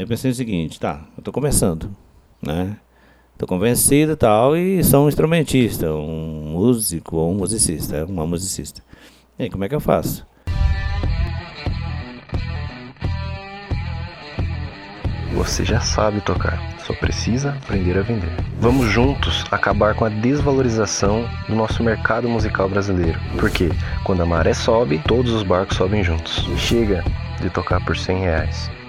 Eu pensei o seguinte, tá, eu tô começando, né? Tô convencido e tal, e sou um instrumentista, um músico ou um musicista, uma musicista. E aí, como é que eu faço? Você já sabe tocar, só precisa aprender a vender. Vamos juntos acabar com a desvalorização do nosso mercado musical brasileiro. Porque quando a maré sobe, todos os barcos sobem juntos. Chega de tocar por 100 reais.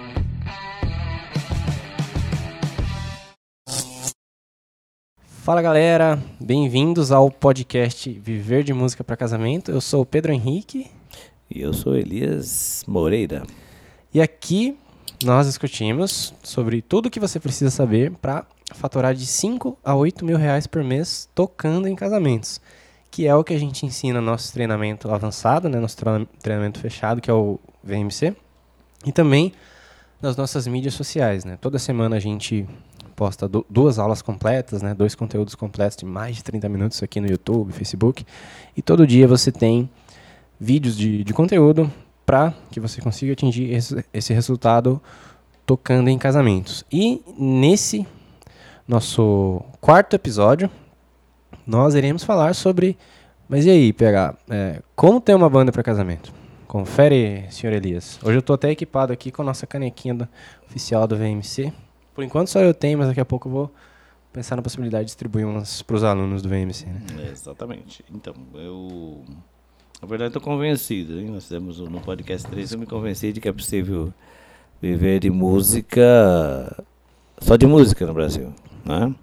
Fala galera, bem-vindos ao podcast Viver de Música para Casamento. Eu sou o Pedro Henrique E eu sou Elias Moreira. e aqui nós discutimos sobre tudo o que você precisa saber para faturar de 5 a 8 mil reais por mês tocando em casamentos, que é o que a gente ensina no nosso treinamento avançado, né, nosso treina- treinamento fechado, que é o VMC, e também nas nossas mídias sociais. Né? Toda semana a gente posta du- duas aulas completas, né, dois conteúdos completos de mais de 30 minutos aqui no YouTube, Facebook, e todo dia você tem vídeos de, de conteúdo para que você consiga atingir esse, esse resultado tocando em casamentos. E nesse nosso quarto episódio, nós iremos falar sobre. Mas e aí, PH? é, como ter uma banda para casamento? Confere, senhor Elias. Hoje eu estou até equipado aqui com a nossa canequinha do- oficial do VMC. Por enquanto só eu tenho, mas daqui a pouco eu vou pensar na possibilidade de distribuir umas para os alunos do VMC. Né? Exatamente. Então, eu. Na verdade, estou convencido. Hein? Nós temos no podcast 3, eu me convenci de que é possível viver de música. Só de música no Brasil. Né?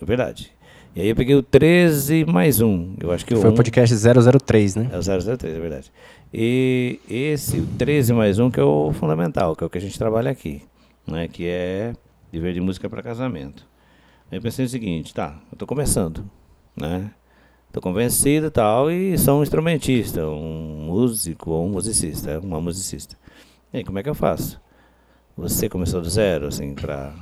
É verdade. E aí eu peguei o 13 mais um. Eu acho que Foi o um- podcast 003, né? É o 003, é verdade. E esse o 13 mais um que é o fundamental, que é o que a gente trabalha aqui, né? Que é viver de música para casamento. Aí eu pensei o seguinte, tá, eu tô começando, né? Tô convencido tal, e sou um instrumentista, um músico ou um musicista, uma musicista. E aí, como é que eu faço? Você começou do zero, assim, para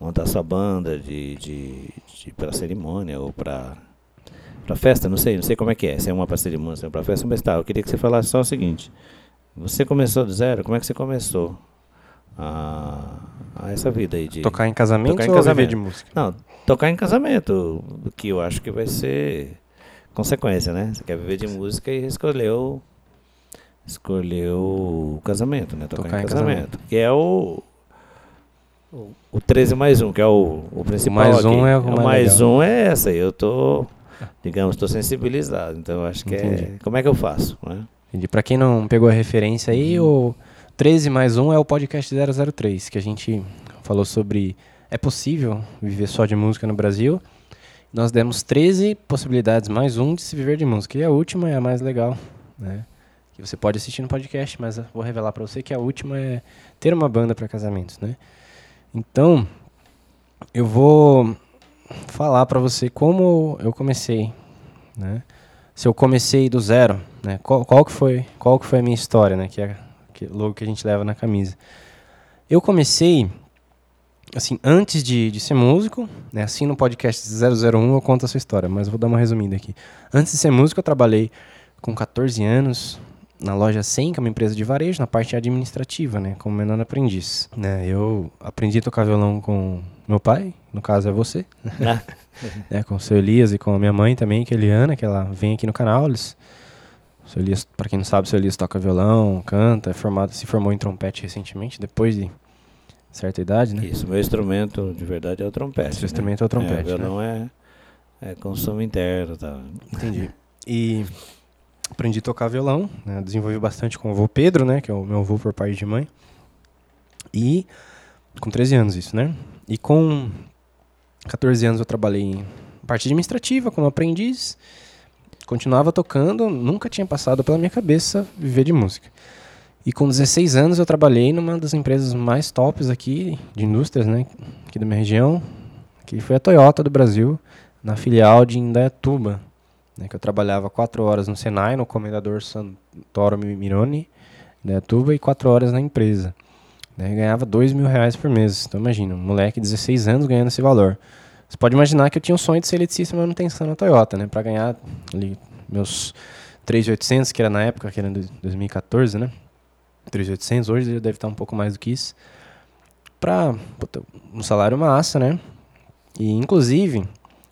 montar sua banda de, de, de para cerimônia ou para para festa, não sei, não sei como é que é, se é uma para cerimônia, se é para festa, mas tá, eu queria que você falasse só o seguinte. Você começou do zero, como é que você começou a, a essa vida aí de Tocar em casamento Tocar em ou casamento. de música? Não, tocar em casamento, que eu acho que vai ser consequência, né? Você quer viver de música e escolheu escolheu o casamento, né? Tocar, Tocar em em casamento, que é o o, o 13 mais um, que é o, o principal mais um aqui. é o mais mais legal. um é essa, aí eu tô, digamos, tô sensibilizado, então eu acho que é, Entendi. como é que eu faço, né? Entendi. Pra quem não pegou a referência aí, Uhum. o 13 mais 1 é o podcast 003, que a gente falou sobre é possível viver só de música no Brasil. Nós demos 13 possibilidades mais um de se viver de música. E a última é a mais legal, né? Que você pode assistir no podcast, mas vou revelar pra você que a última é ter uma banda para casamentos, né? Então, eu vou falar pra você como eu comecei, né? Se eu comecei do zero, né? Qual, qual que foi, qual que foi a minha história, né? Que é que, logo que a gente leva na camisa. Eu comecei assim, antes de, de ser músico, né? Assim no podcast 001 eu conto a sua história, mas vou dar uma resumida aqui. Antes de ser músico, eu trabalhei com 14 anos na loja 100, que é uma empresa de varejo, na parte administrativa, né, como menor aprendiz. Né, eu aprendi a tocar violão com meu pai, no caso é você, Ah, né, com o seu Elias e com a minha mãe também, que é a Eliana, que ela vem aqui no canal. Eles, seu Elias, para quem não sabe, o seu Elias toca violão, canta, é formado, se formou em trompete recentemente, depois de certa idade, né? Isso, meu instrumento de verdade é o trompete. Seu né? instrumento é o trompete, É, o violão é, é consumo interno, tá? Entendi. E aprendi a tocar violão, né? desenvolvi bastante com o avô Pedro, né? Que é o meu avô por pai de mãe. E com 13 anos isso, né? E com 14 anos eu trabalhei em parte administrativa como aprendiz. Continuava tocando, nunca tinha passado pela minha cabeça viver de música. E com 16 anos eu trabalhei numa das empresas mais tops aqui, de indústrias, né? Aqui da minha região, que foi a Toyota do Brasil, na filial de Indaiatuba, né, que eu trabalhava quatro horas no Senai, no Comendador Santoro Mironi, Indaiatuba, e quatro horas na empresa. Né, ganhava dois mil reais por mês. Então imagina, um moleque de 16 anos ganhando esse valor. Você pode imaginar que eu tinha um sonho de ser eletricista de manutenção na Toyota, né, para ganhar ali meus 3.800, que era na época, que era em 2014, né? 3.800, hoje já deve estar um pouco mais do que isso. pra puta, um salário massa, né? E inclusive,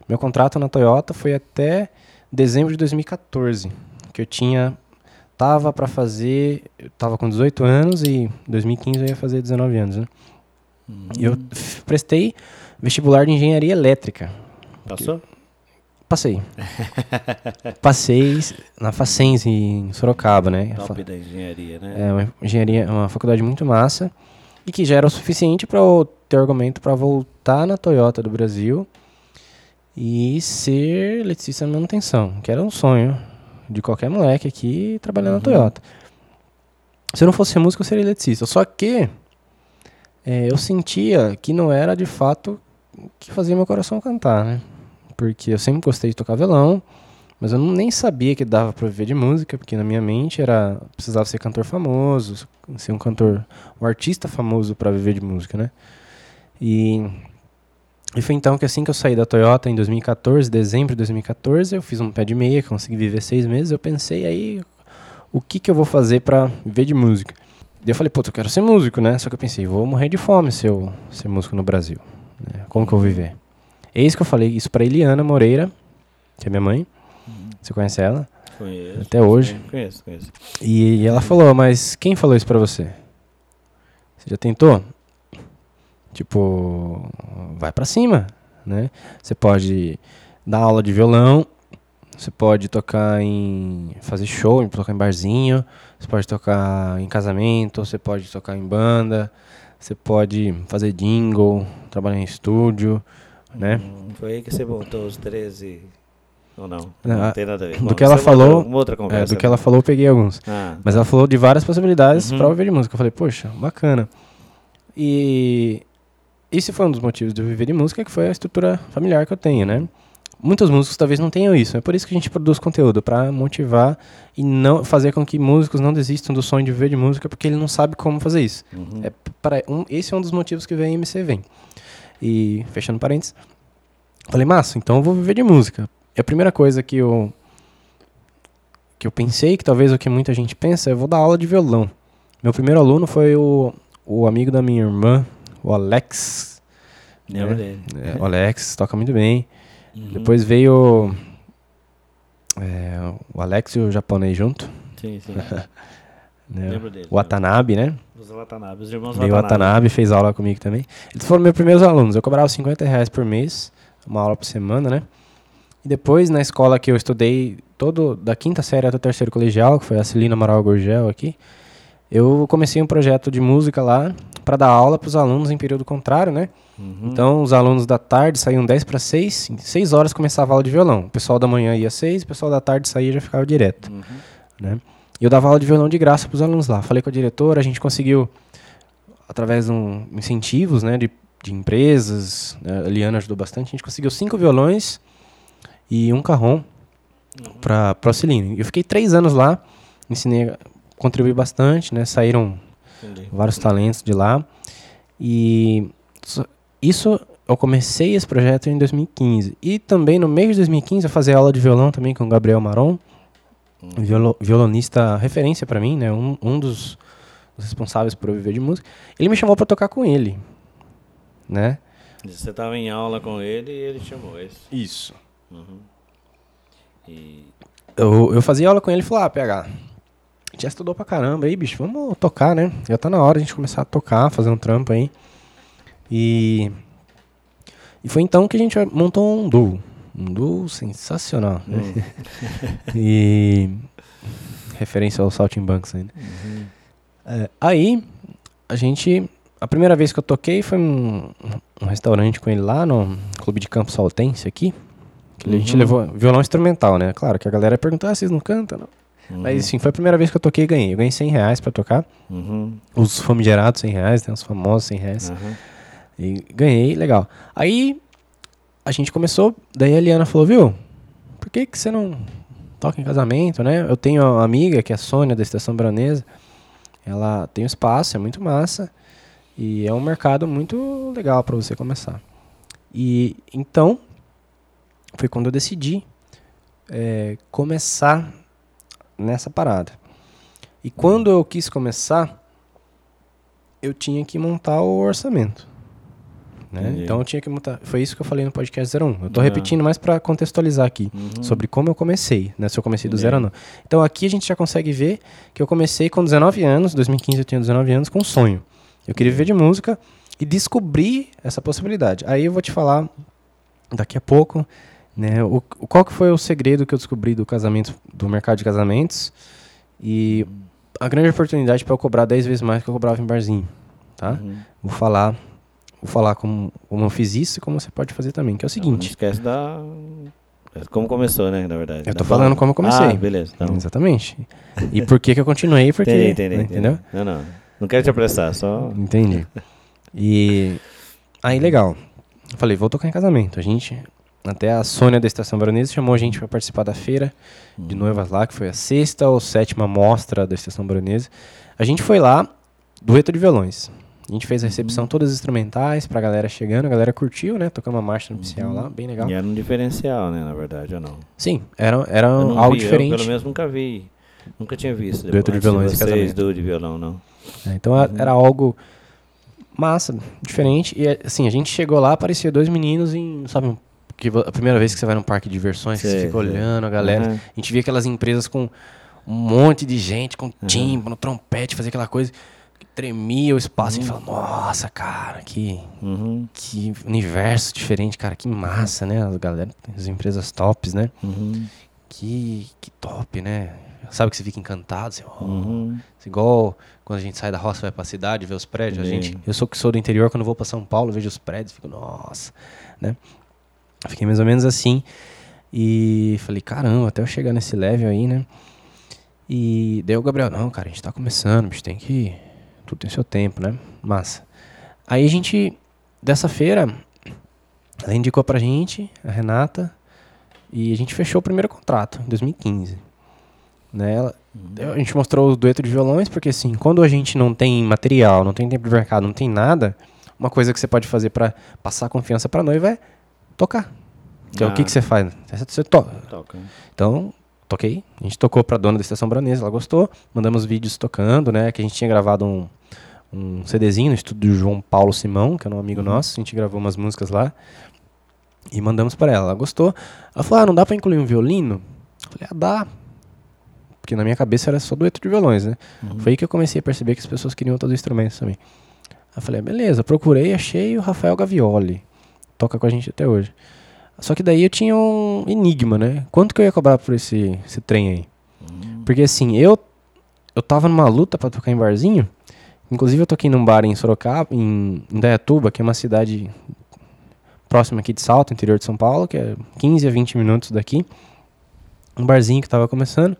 meu contrato na Toyota foi até dezembro de 2014, que eu tinha tava para fazer, eu tava com 18 anos e em 2015 eu ia fazer 19 anos, né? E eu prestei vestibular de engenharia elétrica. Passou? Passei. Passei na Facens em Sorocaba, né? Top da engenharia, né? É uma engenharia, uma faculdade muito massa e que já era o suficiente para eu ter argumento para voltar na Toyota do Brasil e ser eletricista de manutenção, que era um sonho de qualquer moleque aqui trabalhando na Toyota. Se eu não fosse músico, eu seria eletricista. Só que é, eu sentia que não era de fato que fazia meu coração cantar, né? Porque eu sempre gostei de tocar violão, mas eu não, nem sabia que dava pra viver de música, porque na minha mente era precisava ser cantor famoso, ser um cantor, um artista famoso pra viver de música, né? E, e foi então que assim que eu saí da Toyota em 2014, dezembro de 2014, eu fiz um pé de meia, consegui viver seis meses, eu pensei aí o que que eu vou fazer pra viver de música. Daí eu falei, pô, eu quero ser músico, né? Só que eu pensei, vou morrer de fome se eu ser músico no Brasil. Né? Como que eu vou viver? Eis que eu falei isso pra Eliana Moreira, que é minha mãe. Você conhece ela? Conheço. Até hoje. Conheço, conheço. E ela falou, mas quem falou isso pra você? Você já tentou? Tipo, vai pra cima, né? Você pode dar aula de violão, você pode tocar em fazer show, tocar em barzinho, você pode tocar em casamento, você pode tocar em banda, você pode fazer jingle, trabalhar em estúdio, né? Hum, Foi aí que você montou os 13. Ou não? Não, Não, a- tem nada a ver. do Bom, que ela é falou- outra É, conversa. do que ela falou, eu peguei alguns. Ah, Mas ela falou de várias possibilidades Uhum. pra viver de música. Eu falei, poxa, bacana. E esse foi um dos motivos de eu viver de música, que foi a estrutura familiar que eu tenho, né? Muitos músicos talvez não tenham isso. É por isso que a gente produz conteúdo, pra motivar e não fazer com que músicos não desistam do sonho de viver de música, porque ele não sabe como fazer isso. uhum. É para um, esse é um dos motivos que vem MC Vem. E, fechando parênteses, falei, massa, então eu vou viver de música. E a primeira coisa que eu que eu pensei, que talvez o que muita gente pensa, é eu vou dar aula de violão. Meu primeiro aluno foi o, o amigo da minha irmã, o Alex. Lembro né? dele. É, o Alex toca muito bem. Uhum. Depois veio é, o Alex e o japonês junto. Sim, sim. Né? Lembro dele. O Watanabe, né? Os Watanabe, os irmãos Veio o Watanabe. Watanabe, fez aula comigo também. Eles foram meus primeiros alunos. Eu cobrava 50 reais por mês, uma aula por semana, né? E depois, na escola que eu estudei, todo da quinta série até o terceiro colegial, que foi a Celina Amaral Gorgel aqui, eu comecei um projeto de música lá para dar aula para os alunos em período contrário, né? Uhum. Então, os alunos da tarde saíam 10 para 6, em 6 horas começava a aula de violão. O pessoal da manhã ia 6, o pessoal da tarde saía e já ficava direto Uhum. né? E eu dava aula de violão de graça para os alunos lá. Falei com a diretora, a gente conseguiu, através de um, incentivos, né, de, de empresas, né, a Liana ajudou bastante, a gente conseguiu cinco violões e um carrom para o Celino. Eu fiquei três anos lá, ensinei, contribuí bastante, né? Saíram Entendi. vários talentos de lá. E isso eu comecei esse projeto em 2015. E também no meio de 2015 eu fazia aula de violão também com o Gabriel Maron, violo- violonista referência pra mim, né? Um, um dos, dos responsáveis por eu viver de música. Ele me chamou pra tocar com ele, né? Você estava em aula com ele e ele chamou esse. Isso. Uhum. E Eu, eu fazia aula com ele e falou, ah, PH, já estudou pra caramba aí, bicho, vamos tocar, né? Já tá na hora de a gente começar a tocar, fazer um trampo aí. E, e foi então que a gente montou um duo. Um duo sensacional. né? Hum. E referência ao Saltimbancos ainda. É, aí, a gente. A primeira vez que eu toquei foi um, um restaurante com ele lá no Clube de Campo Saltense aqui. Que a gente Uhum. levou violão instrumental, né? Claro que a galera perguntou, ah, vocês não cantam? Não. Uhum. Mas assim, foi a primeira vez que eu toquei e ganhei. Eu ganhei 100 reais pra tocar. Uhum. Os famigerados 100 reais, tem os famosos 100 reais. Uhum. E ganhei, legal. Aí a gente começou, daí a Eliana falou, viu, por que, que você não toca em casamento, né? Eu tenho uma amiga, que é a Sônia, da Estação Branesa. Ela tem um espaço, é muito massa. E é um mercado muito legal para você começar. E então, foi quando eu decidi é, começar nessa parada. E quando eu quis começar, eu tinha que montar o orçamento. Né? Então eu tinha que montar. Foi isso que eu falei no podcast 01. Eu tô Ah. repetindo mais para contextualizar aqui Uhum. sobre como eu comecei, né? Se eu comecei do zero ou não. Então aqui a gente já consegue ver que eu comecei com 19 anos, 2015 eu tinha 19 anos, com um sonho. Eu queria viver de música e descobri essa possibilidade. Aí eu vou te falar daqui a pouco, né? O, o- qual que foi o segredo que eu descobri do casamento, do mercado de casamentos e a grande oportunidade para eu cobrar 10 vezes mais do que eu cobrava em barzinho, tá? Uhum. Vou falar, vou falar como, como eu fiz isso e como você pode fazer também, que é o Não seguinte. esquece da. Como começou, né? Na verdade. Eu tô falando banda. como eu comecei. Ah, beleza. Então, Exatamente. E por que que eu continuei? Porque, entendi, entendi, né, entendeu? Não, não. Não quero te apressar, só. Entendi. E aí, legal. Eu falei, vou tocar em casamento. A gente, até a Sônia da Estação Baronesa chamou a gente para participar da feira de noivas lá, que foi a sexta ou sétima mostra da Estação Baronesa. A gente foi lá, dueto de violões. A gente fez a recepção, todas instrumentais, pra galera chegando. A galera curtiu, né? Tocamos uma marcha nupcial lá, bem legal. E era um diferencial, né? Na verdade, ou não? Sim, era, era algo vi, diferente. Eu, pelo menos nunca vi. Nunca tinha visto. Dueto de em vocês, casamento. duo de violão, não. É, Então a- era algo massa, diferente. E assim, a gente chegou lá, aparecia dois meninos em, sabe, um- que a primeira vez que você vai num parque de diversões, que você Sei, fica sei. olhando a galera. Aham. A gente via aquelas empresas com um monte de gente, com tímpano, trompete, fazia aquela coisa tremia o espaço. E a gente falava, nossa, cara, que, Uhum, que universo diferente, cara, que massa, né? As galera, as empresas tops, né? uhum, Que, que top, né? Sabe que você fica encantado, assim, uhum. Igual quando a gente sai da roça e vai pra cidade, vê os prédios. A gente, eu sou que sou do interior, quando vou pra São Paulo, vejo os prédios, fico, nossa, né? Fiquei mais ou menos assim. E falei, caramba, até eu chegar nesse level aí, né? E daí o Gabriel, não, cara, a gente tá começando, bicho, tem que. Tudo tem seu tempo, né? Massa. Aí a gente, dessa feira, ela indicou pra gente, a Renata, e a gente fechou o primeiro contrato, em 2015. Né? Ela- a gente mostrou o dueto de violões, porque assim, quando a gente não tem material, não tem tempo de mercado, não tem nada, uma coisa que você pode fazer pra passar confiança pra noiva é tocar. Então, o que, Ah. que você faz? Você, você toca. Toca. Então, toquei. A gente tocou pra dona da Estação Branesa, ela gostou. Mandamos vídeos tocando, né? Que a gente tinha gravado um, um CDzinho no estúdio do João Paulo Simão, que é um amigo nosso. A gente gravou umas músicas lá. E mandamos pra ela. Ela gostou. Ela falou, ah, não dá pra incluir um violino? Eu falei, ah, dá. Porque na minha cabeça era só dueto de violões, né? Foi aí que eu comecei a perceber que as pessoas queriam todos os instrumentos também. Eu falei, beleza, procurei, achei o Rafael Gavioli. Toca com a gente até hoje. Só que daí eu tinha um enigma, né? Quanto que eu ia cobrar por esse, esse trem aí? Porque assim, eu eu tava numa luta pra tocar em barzinho. Inclusive eu toquei num bar em Sorocaba, em Indaiatuba, que é uma cidade próxima aqui de Salto, interior de São Paulo, que é 15 a 20 minutos daqui. Um barzinho que tava começando,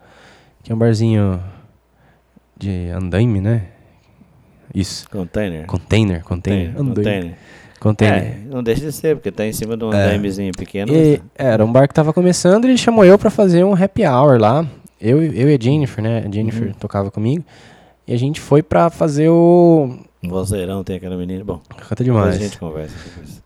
que é um barzinho de andaime, né? Isso. Container. Container, container. Andaime. Container. Container. É, não deixa de ser, porque tá em cima de um andaimezinho pequeno. E era um bar que tava começando e ele chamou eu pra fazer um happy hour lá. Eu, eu e a Jennifer, né? A Jennifer tocava comigo. E a gente foi pra fazer o. Vozeirão tem aquela menina. Bom, Canta demais. a gente conversa.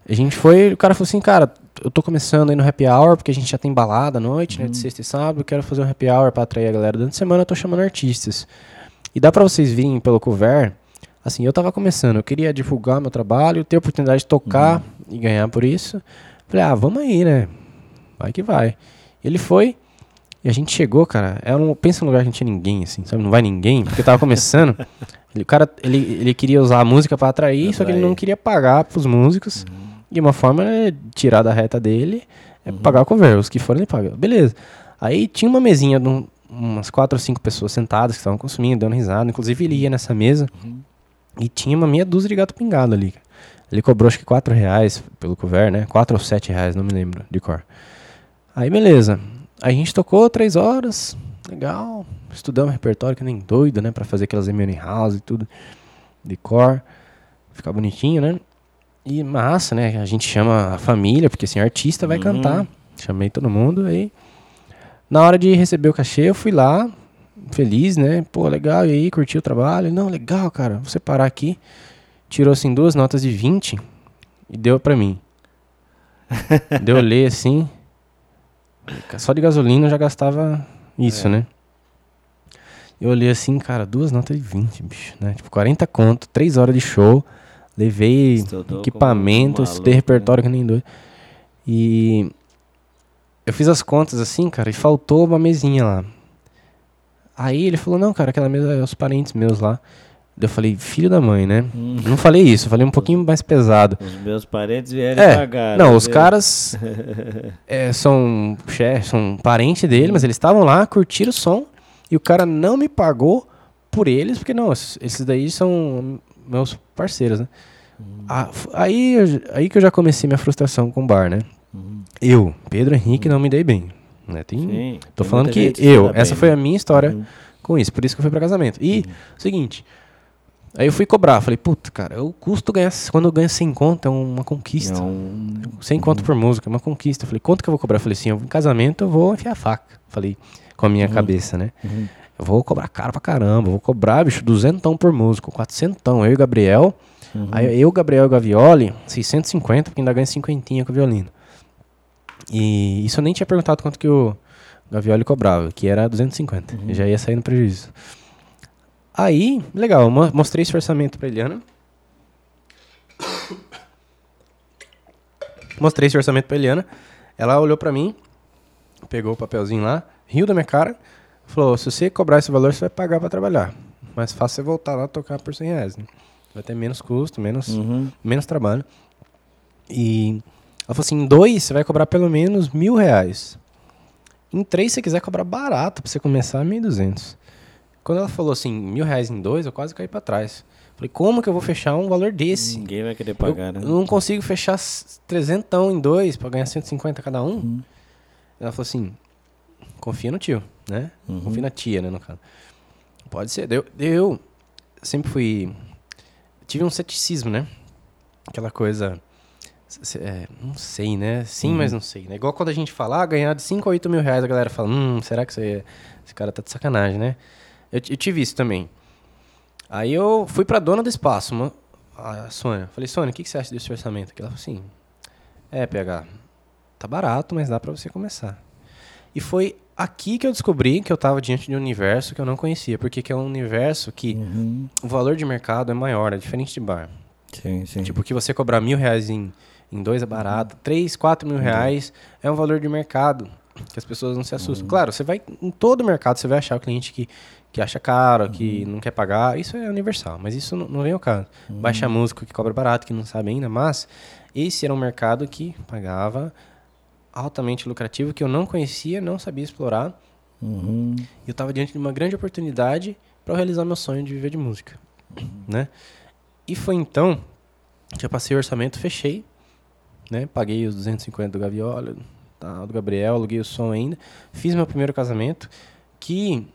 A gente foi, o cara falou assim, cara, eu tô começando aí no happy hour, porque a gente já tem balada à noite, né? De sexta e sábado, eu quero fazer um happy hour pra atrair a galera. Durante a semana eu tô chamando artistas. E dá pra vocês virem pelo cover. Assim, eu tava começando, eu queria divulgar meu trabalho, ter a oportunidade de tocar e ganhar por isso. Falei, ah, vamos aí, né? Vai que vai. Ele foi, e a gente chegou, cara. Era um, pensa num lugar que não tinha ninguém, assim, sabe? Não vai ninguém, porque tava começando. Ele- o cara, ele, ele queria usar a música pra atrair, só que ele Atrair. não queria pagar pros músicos. E uma forma é tirar da reta dele é pagar o cover. Os que forem, ele paga. Beleza. Aí tinha uma mesinha de um- umas quatro ou cinco pessoas sentadas que estavam consumindo, dando risada. Inclusive ele ia nessa mesa e tinha uma meia dúzia de gato pingado ali. Ele cobrou acho que quatro reais pelo cover, né? Quatro ou sete reais, não me lembro de cor. Aí beleza. Aí a gente tocou três horas, legal. Estudamos repertório que nem doido, né? Pra fazer aquelas Emily House e tudo. De cor. Ficar bonitinho, né? E massa, né? A gente chama a família, porque assim, o artista vai Uhum. cantar. Chamei todo mundo aí. Na hora de receber o cachê, eu fui lá, feliz, né? Pô, legal, e aí, curtiu o trabalho? Não, legal, cara, vou separar aqui. Tirou, assim, duas notas de 20 e deu pra mim. deu eu ler, assim. Só de gasolina eu já gastava isso, né? Eu olhei assim, cara, duas notas de 20, bicho, né? Tipo, 40 conto, 3 horas de show. Levei Estudou equipamento, estudei repertório que nem doido. E eu fiz as contas assim, cara, e faltou uma mesinha lá. Aí ele falou, não, cara, aquela mesa é os parentes meus lá. Eu falei, filho da mãe, né? Hum. Não falei isso, eu falei um pouquinho mais pesado. Os meus parentes vieram É, pagar. não, né? os caras é, são chefe, são parente dele, mas eles estavam lá, curtiram o som e o cara não me pagou por eles, porque não, esses daí são meus parceiros, né? Ah, f- aí, aí que eu já comecei minha frustração com o bar, né? Uhum. Eu, Pedro Henrique, não me dei bem. Né? Tem, Sim, tô tem falando que eu, dá essa bem, foi né? a minha história Uhum. com isso, por isso que eu fui pra casamento. E, seguinte, aí eu fui cobrar, falei, puta, cara, o custo ganhar, quando eu ganho 100 conto é uma conquista. É um- 100 conto por música, é uma conquista. Eu falei, quanto que eu vou cobrar? Eu falei assim, em casamento eu vou enfiar a faca. Falei, com a minha cabeça, né? Uhum. Eu vou cobrar caro pra caramba, vou cobrar, bicho, duzentão por música, quatrocentão. Eu e o Gabriel, Uhum. aí eu, Gabriel e o Gavioli, 650, porque ainda ganha cinquentinha com o violino. E isso eu nem tinha perguntado quanto que o Gavioli cobrava, que era 250. Já ia sair no prejuízo. Aí, legal, mostrei esse orçamento pra Eliana. Mostrei esse orçamento pra Eliana. Ela olhou pra mim, pegou o papelzinho lá, riu da minha cara, falou: se você cobrar esse valor, você vai pagar pra trabalhar. Mais fácil você voltar lá e tocar por 100 reais. Né? Vai ter menos custo, menos, Uhum. menos trabalho. E ela falou assim: em dois, você vai cobrar pelo menos mil reais. Em três, se você quiser cobrar barato pra você começar, 1.200. Quando ela falou assim, mil reais em dois, eu quase caí pra trás. Falei, como que eu vou fechar um valor desse? Ninguém vai querer Eu, pagar, né? eu não consigo fechar trezentão em dois pra ganhar 150 cada um. Uhum. Ela falou assim, confia no tio, né? Uhum. Confia na tia, né, no caso. Pode ser. Eu, eu sempre fui... Tive um ceticismo, né? Aquela coisa... é, não sei, né? Sim, Uhum. mas não sei. Né? Igual quando a gente fala, ah, ganhar de 5 a 8 mil reais, a galera fala, hum, será que você, esse cara tá de sacanagem, né? Eu, eu tive isso também. Aí eu fui pra dona do espaço, uma, a Sônia. Falei, Sônia, o que, que você acha desse orçamento? Ela falou assim, é, PH, tá barato, mas dá pra você começar. E foi aqui que eu descobri que eu tava diante de um universo que eu não conhecia. Porque que é um universo que Uhum. o valor de mercado é maior, é diferente de bar. Sim, sim. Tipo, que você cobrar mil reais em, em dois é barato, três, quatro mil reais é um valor de mercado. Que as pessoas não se assustam. Claro, você vai. Em todo mercado você vai achar o cliente que, que acha caro, que não quer pagar. Isso é universal, mas isso não, não vem ao caso. Baixa músico que cobra barato, que não sabe ainda, mas esse era um mercado que pagava altamente lucrativo, que eu não conhecia, não sabia explorar. Uhum. E eu estava diante de uma grande oportunidade para realizar meu sonho de viver de música, né? E foi então que eu passei o orçamento, fechei, né? Paguei os 250 do Gaviola, tá, do Gabriel, aluguei o som ainda, fiz meu primeiro casamento, que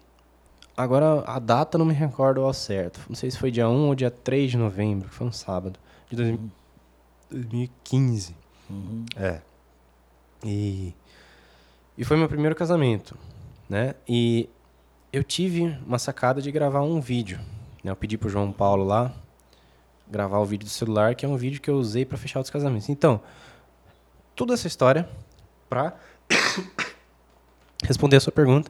agora a data não me recordo ao certo. Não sei se foi dia 1 ou dia 3 de novembro, que foi um sábado de 2000 2015. Uhum. É. E, e foi meu primeiro casamento, né? E eu tive uma sacada de gravar um vídeo. Né? Eu pedi pro João Paulo lá gravar o vídeo do celular, que é um vídeo que eu usei para fechar os casamentos. Então, toda essa história para responder a sua pergunta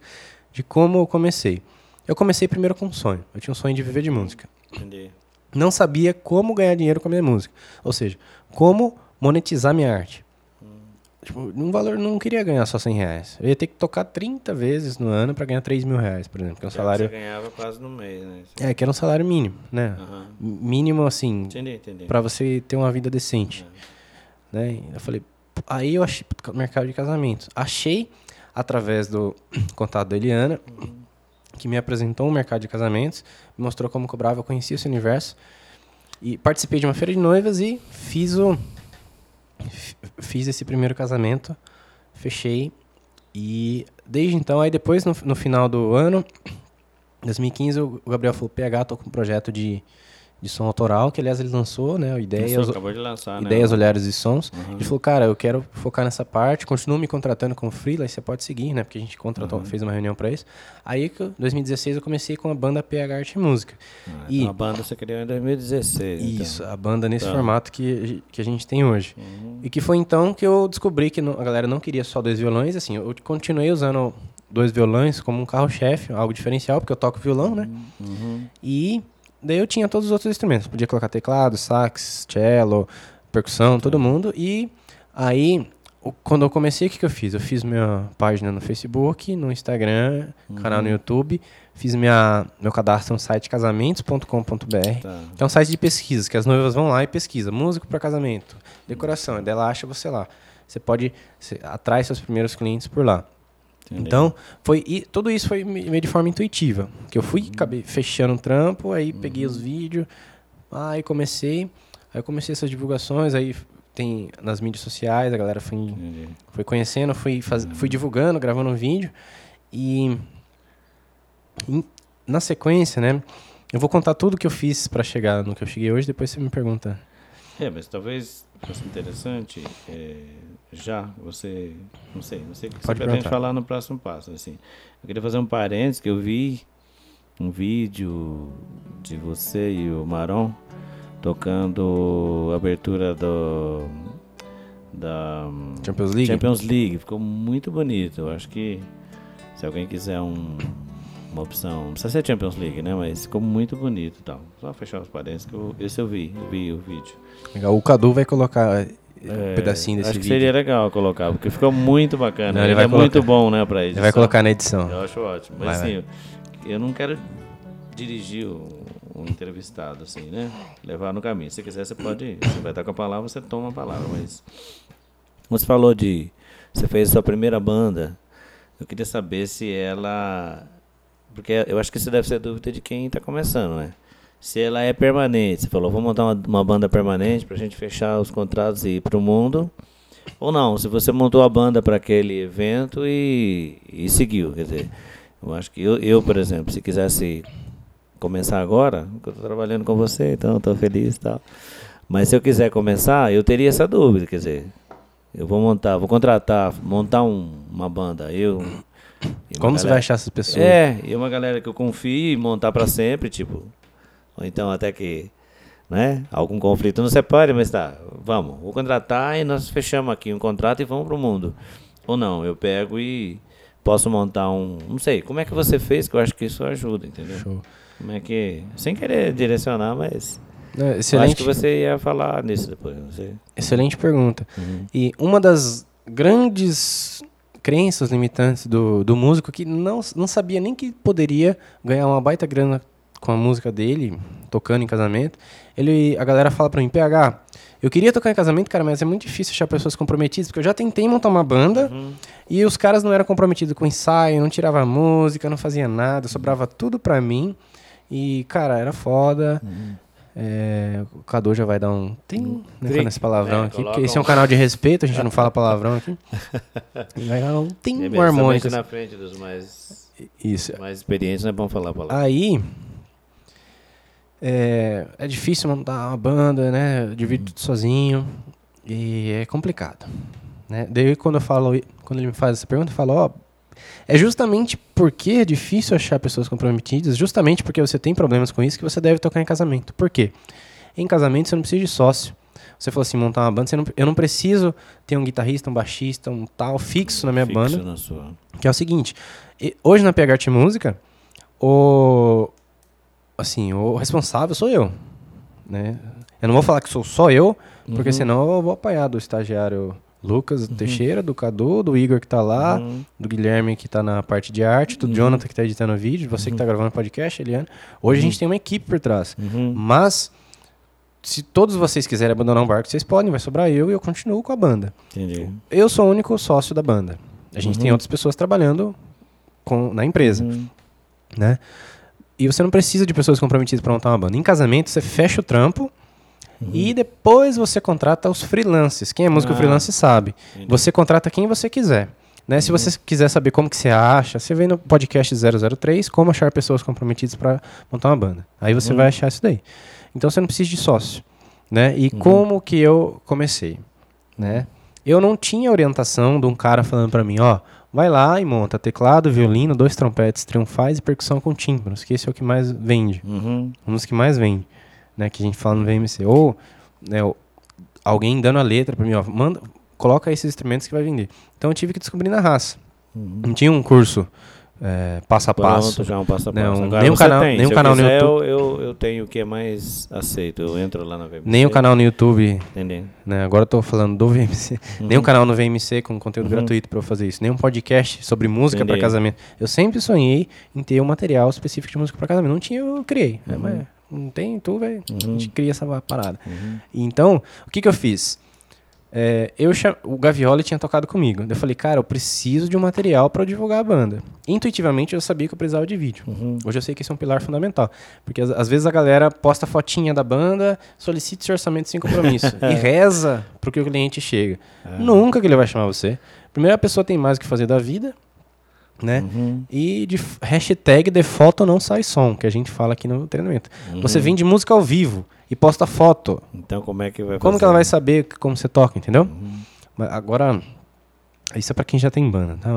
de como eu comecei. Eu comecei primeiro com um sonho. Eu tinha um sonho de viver de música Entendi. não sabia como ganhar dinheiro com a minha música. Ou seja, como monetizar minha arte. Tipo, um valor, não queria ganhar só 100 reais. Eu ia ter que tocar 30 vezes no ano para ganhar 3 mil reais, por exemplo. Que é um salário. Você ganhava quase no mês, né? É, que era um salário mínimo, né? Aham. Mínimo, assim, Entendi, entendi. para você ter uma vida decente. Né? E Eu falei, aí eu achei mercado de casamentos. Achei através do contato da Eliana, que me apresentou um mercado de casamentos, me mostrou como cobrava, eu conhecia esse universo. E participei de uma feira de noivas e fiz o fiz esse primeiro casamento, fechei e desde então aí depois no, no final do ano 2015 o Gabriel falou, PH, tô com um projeto de, de som autoral, que aliás ele lançou, né, Ideias, lançar, né? Ideias, Olhares e Sons. Uhum. Ele falou, cara, eu quero focar nessa parte, continuo me contratando como freela, aí você pode seguir, né? Porque a gente contratou, Uhum. fez uma reunião pra isso. Aí, que eu- 2016, eu comecei com a banda PH Arte e Música. Ah, E- então A banda você criou em 2016. Isso, Então. a banda nesse Tá. formato que, que a gente tem hoje. Uhum. E que foi então que eu descobri que a galera não queria só dois violões, assim, eu continuei usando dois violões como um carro-chefe, algo diferencial, porque eu toco violão, né? Uhum. E daí eu tinha todos os outros instrumentos. Podia colocar teclado, sax, cello, percussão, todo mundo. E aí, quando eu comecei, o que, que eu fiz? Eu fiz minha página no Facebook, no Instagram, canal no YouTube. Fiz minha, meu cadastro no site casamentos.com.br. Tá. Que é um site de pesquisa, que as noivas vão lá e pesquisam. Músico para casamento, decoração. E daí ela acha você lá. Você pode... Você atrai seus primeiros clientes por lá. Entendi. Então, foi, e tudo isso foi me- meio de forma intuitiva. Que eu fui, acabei fechando um trampo, aí peguei os vídeos, aí comecei, aí comecei essas divulgações, aí tem nas mídias sociais, a galera foi, Entendi. foi conhecendo, fui, faz, fui divulgando, gravando um vídeo, e na sequência, né, eu vou contar tudo que eu fiz para chegar no que eu cheguei hoje, depois você me pergunta. É, mas talvez fosse interessante é, já você, não sei, não sei o que você Pode pretende perguntar. falar no próximo passo, assim. Eu queria fazer um parênteses que eu vi um vídeo de você e o Maron tocando a abertura do da Champions League? Champions League, ficou muito bonito. Eu acho que se alguém quiser um- uma opção, não precisa ser Champions League, né? Mas ficou muito bonito, tal. Só fechar os parênteses que eu, esse eu vi, eu vi o vídeo. Legal, O Cadu vai colocar um É, pedacinho desse acho que vídeo. seria legal colocar, porque ficou muito bacana. Não, ele ele vai é muito colocar. bom, né, pra edição. Ele vai colocar na edição. Eu acho ótimo. Mas Vai, assim, eu- eu não quero dirigir o, o entrevistado, assim, né? Levar no caminho. Se quiser, você pode ir. Você vai estar com a palavra, você toma a palavra. Mas você falou de. Você fez a sua primeira banda. Eu queria saber se ela. Porque eu acho que isso deve ser dúvida de quem está começando, né? Se ela é permanente. Você falou, vou montar uma, uma banda permanente pra gente fechar os contratos e ir pro mundo. Ou não, se você montou a banda para aquele evento e, e seguiu. Quer dizer, eu acho que eu, eu, por exemplo, se quisesse começar agora, eu estou trabalhando com você, então estou feliz e tal. Mas se eu quiser começar, eu teria essa dúvida, quer dizer, eu vou montar, vou contratar, montar um- uma banda, eu. Como você vai galera- achar essas pessoas? é, e uma galera que eu confio e montar pra sempre, tipo. Ou então até que, né? Algum conflito não separe, mas tá, vamos, vou contratar e nós fechamos aqui um contrato e vamos pro mundo. Ou não, eu pego e posso montar um. Não sei, como é que você fez, que eu acho que isso ajuda, entendeu? Show. Como é que. Sem querer direcionar, mas. Não, Eu acho excelente, que você ia falar nisso depois. Excelente pergunta. Uhum. E uma das grandes crenças limitantes do, do músico que não, não sabia nem que poderia ganhar uma baita grana com a música dele, tocando em casamento. Ele, a galera fala pra mim, PH, eu queria tocar em casamento, cara, mas é muito difícil achar pessoas comprometidas, porque eu já tentei montar uma banda e os caras não eram comprometidos com ensaio, não tirava música, não fazia nada, sobrava tudo pra mim. E, cara, era foda. É, o Cadu já vai dar um. Tem né, Trim. nesse palavrão É, aqui, porque esse é um um- canal de respeito, a gente não fala palavrão aqui. Ele vai dar um. Tem É um harmônico. na frente dos mais, Isso. mais experientes, não é bom falar a palavra. Aí. É, é difícil montar uma banda, né? Eu divido tudo sozinho. E é complicado. Né? Daí quando eu falo, quando ele me faz essa pergunta, eu falo, ó. É justamente porque é difícil achar pessoas comprometidas, justamente porque você tem problemas com isso, que você deve tocar em casamento. Por quê? Em casamento você não precisa de sócio. Você falou assim, montar uma banda, não- eu não preciso ter um guitarrista, um baixista, um tal fixo na minha Fixo banda. na sua. Que é o seguinte, hoje na PH Arte Música, o assim, o responsável sou eu, né? Eu não vou falar que sou só eu, porque Uhum. senão eu vou apanhar do estagiário Lucas Teixeira, do Cadu, do Igor que tá lá, Uhum. do Guilherme que tá na parte de arte, do Uhum. Jonathan que tá editando o vídeo, você que tá gravando o podcast, Eliane. Hoje a gente tem uma equipe por trás. Uhum. Mas se todos vocês quiserem abandonar um barco, vocês podem, vai sobrar eu e eu continuo com a banda. Entendi. Eu sou o único sócio da banda. A gente tem Uhum. outras pessoas trabalhando com, na empresa, Uhum. né? E você não precisa de pessoas comprometidas para montar uma banda. Em casamento, você fecha o trampo e depois você contrata os freelances. Quem é músico Ah, freelance sabe. entendi. Você contrata quem você quiser. Né? Se você quiser saber como que você acha, você vem no podcast 003, como achar pessoas comprometidas para montar uma banda. Aí você Uhum. vai achar isso daí. Então você não precisa de sócio. Né? E como que eu comecei? Né? Eu não tinha orientação de um cara falando para mim, ó, vai lá e monta teclado, violino, dois trompetes triunfais e percussão com tímpanos, que esse é o que mais vende Uhum. um dos que mais vende, né, que a gente fala no VMC. Ou né, alguém dando a letra para mim, ó, manda, coloca esses instrumentos que vai vender. Então eu tive que descobrir na raça. Não tinha um curso é, passo a passo. Pronto, já um passo a Não, passo. Agora nenhum canal- tem. nenhum Se eu canal no quiser, YouTube. Eu, eu, eu tenho o que é mais aceito. Eu entro lá na VMC. Nem o canal no YouTube, Entendeu? né? Agora eu tô falando do VMC. Nem um canal no VMC com conteúdo gratuito para eu fazer isso. Nem um podcast sobre música para casamento. Eu sempre sonhei em ter um material específico de música para casamento. Não tinha, eu criei. né? Mas não tem, tu, velho. A gente cria essa parada. Então, o que que eu fiz? É, eu o Gavioli tinha tocado comigo. Eu falei, cara, eu preciso de um material para divulgar a banda. Intuitivamente eu sabia que eu precisava de vídeo. Hoje eu sei que esse é um pilar fundamental. Porque às, vezes a galera posta fotinha da banda, solicita esse orçamento sem compromisso. e reza pro que o cliente chega. Nunca que ele vai chamar você. Primeiro a pessoa tem mais o que fazer da vida, né? E de hashtag de foto não sai som, que a gente fala aqui no treinamento. Você vende música ao vivo e posta foto. Então como é que vai Como fazer? que ela vai saber como você toca, entendeu? Mas agora, isso é pra quem já tem banda, tá?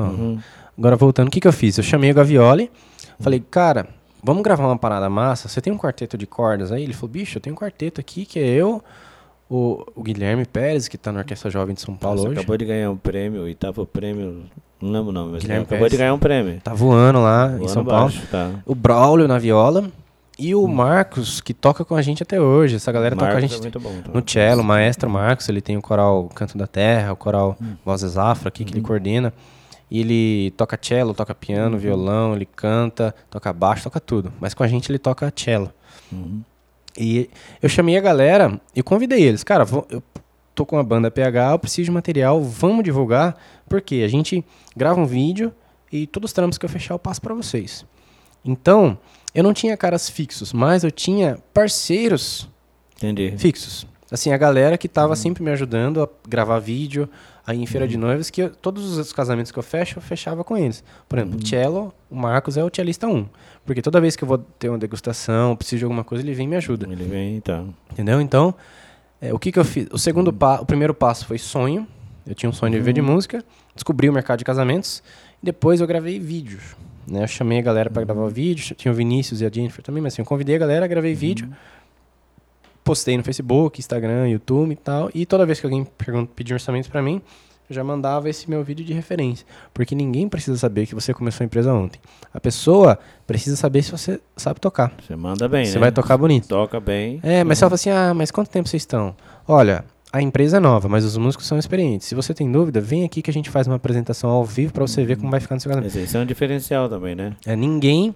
Agora voltando, o que, que eu fiz? Eu chamei o Gavioli, falei, cara, vamos gravar uma parada massa? Você tem um quarteto de cordas aí? Ele falou, bicho, eu tenho um quarteto aqui que é eu, o, o Guilherme Pérez, que tá na Orquestra Jovem de São Paulo Você hoje. acabou de ganhar um prêmio, oitavo prêmio, não lembro o nome, mas Guilherme acabou Pérez. de ganhar um prêmio. Tá voando lá em Voando São Paulo. baixo, tá. O Braulio na viola e o Marcos, que toca com a gente até hoje. Essa galera toca com a Marcos gente é bom. tá? no cello, o maestro Marcos, ele tem o coral Canto da Terra, o coral Hum. Vozes Afro aqui, que Uhum. ele coordena. E ele toca cello, toca piano, Uhum. violão, ele canta, toca baixo, toca tudo. Mas com a gente ele toca cello. Uhum. E eu chamei a galera e convidei eles. Cara, vou- eu tô com a banda PH, eu preciso de material, vamos divulgar. Porque a gente grava um vídeo e todos os trampos que eu fechar eu passo pra vocês. Então, eu não tinha caras fixos, mas eu tinha parceiros Entendi. fixos. Assim, a galera que Uhum. tava sempre me ajudando a gravar vídeo, aí em feira de noivas, que eu- todos os casamentos que eu fecho, eu fechava com eles. Por exemplo, Uhum. o cello, o Marcos é o cellista 1. Porque toda vez que eu vou ter uma degustação, preciso de alguma coisa, ele vem e me ajuda. Ele vem, tá. Entendeu? Então, é, o que, que eu fiz? O segundo pa o primeiro passo foi sonho. Eu tinha um sonho de viver de música, descobri o mercado de casamentos, e depois eu gravei vídeos. Né? Eu chamei a galera para gravar vídeo, tinha o Vinícius e a Jennifer também, mas assim, eu convidei a galera, gravei vídeo, postei no Facebook, Instagram, YouTube e tal, e toda vez que alguém pedia um orçamento para mim, eu já mandava esse meu vídeo de referência. Porque ninguém precisa saber que você começou a empresa ontem. A pessoa precisa saber se você sabe tocar. Você manda bem, Você né? vai tocar bonito. Toca bem. É, mas se ela fala assim, ah, mas quanto tempo vocês estão? Olha, a empresa é nova, mas os músicos são experientes. Se você tem dúvida, vem aqui que a gente faz uma apresentação ao vivo pra você ver como vai ficar no seu casamento. Esse é um diferencial também, né? É, ninguém,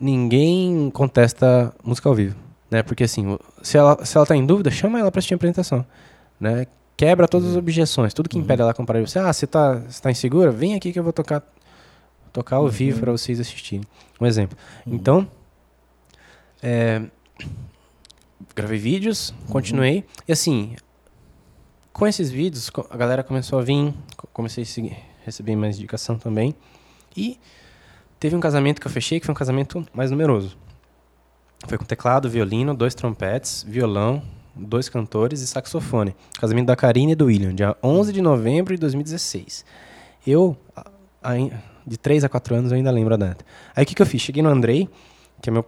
ninguém contesta música ao vivo, né? Porque assim, se ela, se ela tá em dúvida, chama ela pra assistir a apresentação, né? Quebra todas as objeções, tudo que impede ela comprar de você. Ah, você tá, você tá insegura? Vem aqui que eu vou tocar tocar ao vivo pra vocês assistirem. Um exemplo. Então, é, gravei vídeos, continuei. E assim, com esses vídeos, a galera começou a vir, co- comecei a receber mais indicação também. E teve um casamento que eu fechei, que foi um casamento mais numeroso. Foi com teclado, violino, dois trompetes, violão, dois cantores e saxofone. Casamento da Karine e do William, dia 11 de novembro de 2016. Eu, de 3 a 4 anos, eu ainda lembro a data. Aí o que, que eu fiz? Cheguei no Andrei, que é meu,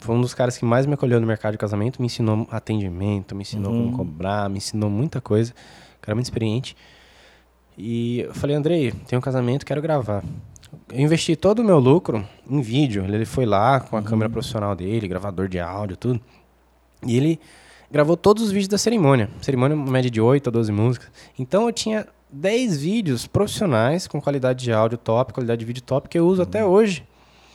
foi um dos caras que mais me acolheu no mercado de casamento, me ensinou atendimento, me ensinou como cobrar, me ensinou muita coisa. Cara muito experiente. E eu falei, Andrei, tem um casamento, quero gravar. Eu investi todo o meu lucro em vídeo. Ele foi lá com a câmera profissional dele, gravador de áudio, tudo. E ele gravou todos os vídeos da cerimônia. Cerimônia, média de 8 a 12 músicas. Então eu tinha 10 vídeos profissionais com qualidade de áudio top, qualidade de vídeo top, que eu uso até hoje.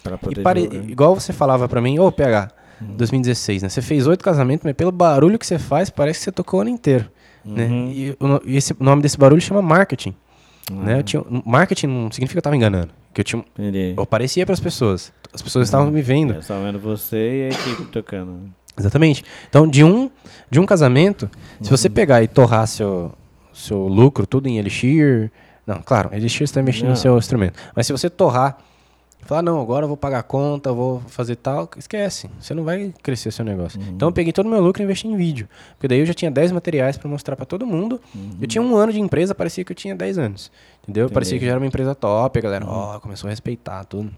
Pra E poder pare- divulgar. igual você falava pra mim, ô PH, 2016, né? Você fez oito casamentos, mas pelo barulho que você faz, parece que você tocou o ano inteiro. Né? E, o, no- e esse, o nome desse barulho chama marketing. Né? Eu tinha, marketing não significa que eu estava enganando. Que eu, tinha, Entendi. eu aparecia para as pessoas. As pessoas estavam me vendo. É, só vendo você e a equipe tocando. Exatamente. Então, de um, de um casamento, se você pegar e torrar seu, seu lucro tudo em Elixir. Não, claro, Elixir você está no Não. seu instrumento. Mas se você torrar, falar, não, agora eu vou pagar a conta, vou fazer tal, esquece. Você não vai crescer seu negócio. Então eu peguei todo o meu lucro e investi em vídeo. Porque daí eu já tinha 10 materiais para mostrar para todo mundo. Eu tinha um ano de empresa, parecia que eu tinha 10 anos. Entendeu? Parecia que já era uma empresa top, a galera, ó, começou a respeitar tudo.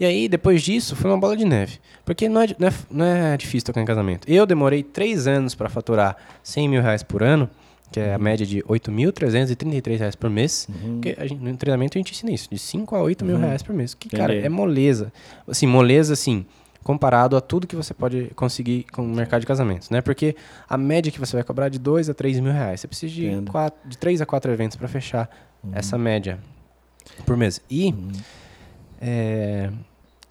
E aí, depois disso, foi uma bola de neve. Porque não é, não é, não é difícil tocar em casamento. Eu demorei três anos para faturar 100 mil reais por ano que é a média de 8.333 reais por mês. Uhum. Porque gente- no treinamento a gente ensina isso, de 5 a 8 mil Uhum. reais por mês. Que, cara, Entendi. é moleza. Assim, moleza, assim, comparado a tudo que você pode conseguir com o mercado de casamentos, né? Porque a média que você vai cobrar é de 2 a 3 mil reais. Você precisa de, Entendo. quatro, de 3 a 4 eventos para fechar essa média por mês. E, Uhum. é,